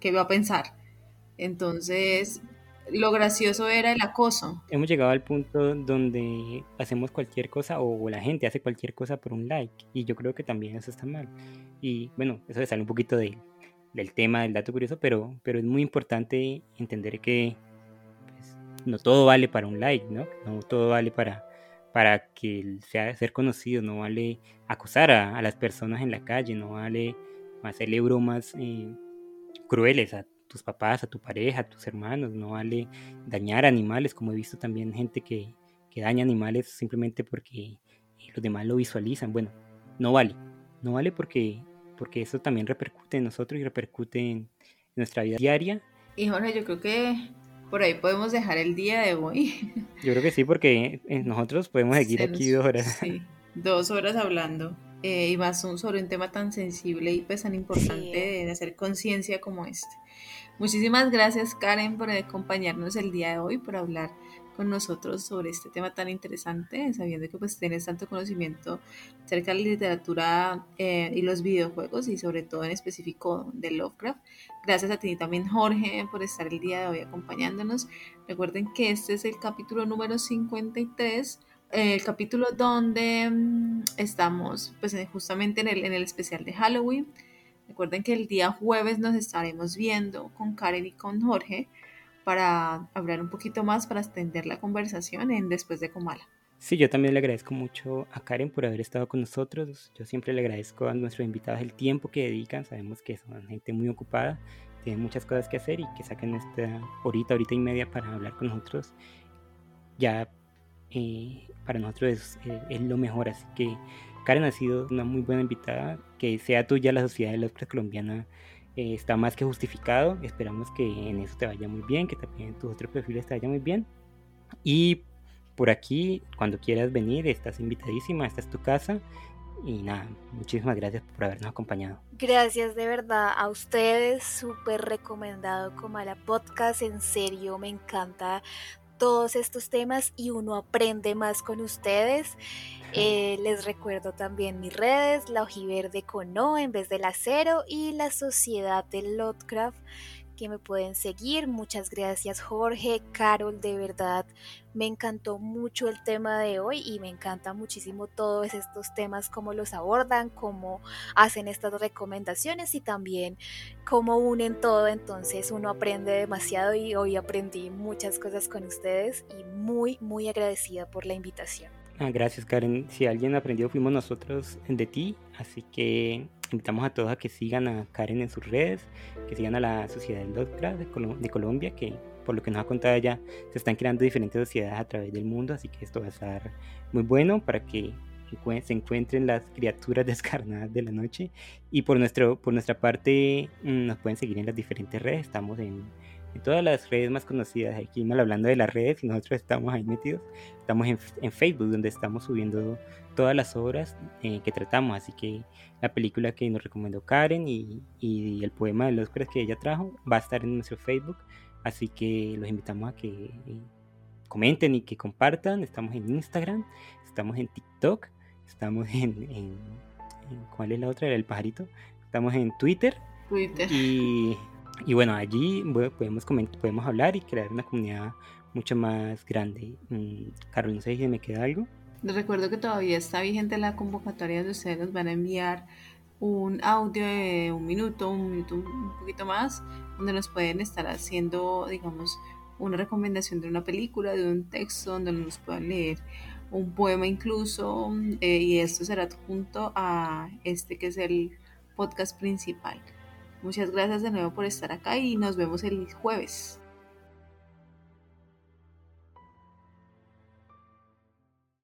¿qué va a pensar? Entonces, lo gracioso era el acoso. Hemos llegado al punto donde hacemos cualquier cosa o la gente hace cualquier cosa por un like y yo creo que también eso está mal. Y bueno, eso sale un poquito de, del tema del dato curioso, pero, pero es muy importante entender que pues, no todo vale para un like, ¿no? No todo vale para, para que sea ser conocido, no vale acosar a, las personas en la calle, no vale hacerle bromas eh, crueles a tus papás, a tu pareja, a tus hermanos, no vale dañar animales, como he visto también gente que, que daña animales simplemente porque los demás lo visualizan. Bueno, no vale, no vale porque, porque eso también repercute en nosotros y repercute en nuestra vida diaria. Y Jorge, yo creo que por ahí podemos dejar el día de hoy. Yo creo que sí, porque eh, nosotros podemos seguir aquí dos horas. Sí, dos horas hablando. Eh, y más sobre un tema tan sensible y pues tan importante de hacer conciencia como este. Muchísimas gracias Karen por acompañarnos el día de hoy, por hablar con nosotros sobre este tema tan interesante, sabiendo que pues tienes tanto conocimiento acerca de la literatura eh, y los videojuegos y sobre todo en específico de Lovecraft. Gracias a ti también Jorge por estar el día de hoy acompañándonos. Recuerden que este es el capítulo número 53 el capítulo donde mm, estamos pues justamente en el, en el especial de Halloween. Recuerden que el día jueves nos estaremos viendo con Karen y con Jorge para hablar un poquito más, para extender la conversación en Después de Comala. Sí, yo también le agradezco mucho a Karen por haber estado con nosotros. Yo siempre le agradezco a nuestros invitados el tiempo que dedican. Sabemos que son gente muy ocupada, tienen muchas cosas que hacer y que saquen esta horita, horita y media para hablar con nosotros. Ya eh, para nosotros es, eh, es, lo mejor. Así que Karen ha sido una muy buena invitada. Que sea tuya la Sociedad de Oscars Colombiana eh, está más que justificado. Esperamos que en eso te vaya muy bien, que también en tus otros perfiles te vaya muy bien. Y por aquí, cuando quieras venir, estás invitadísima, esta es tu casa. Y nada, muchísimas gracias por habernos acompañado. Gracias de verdad a ustedes, súper recomendado como a la podcast, en serio me encanta todos estos temas y uno aprende más con ustedes. Eh, les recuerdo también mis redes, la ojiverde con en vez del acero y la sociedad del Lotcraft que me pueden seguir. Muchas gracias Jorge, Carol, de verdad me encantó mucho el tema de hoy y me encanta muchísimo todos estos temas, cómo los abordan, cómo hacen estas recomendaciones y también cómo unen todo. Entonces uno aprende demasiado y hoy aprendí muchas cosas con ustedes y muy, muy agradecida por la invitación. Ah, gracias Karen. Si alguien aprendió fuimos nosotros de ti, así que invitamos a todos a que sigan a Karen en sus redes, que sigan a la Sociedad del Doctor de, Colombia, que por lo que nos ha contado ella, se están creando diferentes sociedades a través del mundo, así que esto va a estar muy bueno para que se encuentren las criaturas descarnadas de la noche. Y por, nuestro, por nuestra parte, mm, nos pueden seguir en las diferentes redes, estamos en en todas las redes más conocidas, aquí mal hablando de las redes y nosotros estamos ahí metidos, estamos en, Facebook donde estamos subiendo todas las obras eh, que tratamos, así que la película que nos recomendó Karen y, y el poema de los que ella trajo va a estar en nuestro Facebook, así que los invitamos a que eh, comenten y que compartan, estamos en Instagram, estamos en TikTok, estamos en, en, ¿cuál es la otra? El pajarito, estamos en Twitter. Twitter. Y y bueno, allí podemos, podemos hablar y crear una comunidad mucho más grande. Mm, Carlos, no sé si me queda algo. Les recuerdo que todavía está vigente la convocatoria donde ustedes nos van a enviar un audio de un minuto, un minuto, un poquito más, donde nos pueden estar haciendo, digamos, una recomendación de una película, de un texto, donde nos puedan leer un poema incluso, eh, y esto será junto a este que es el podcast principal. Muchas gracias de nuevo por estar acá y nos vemos el jueves.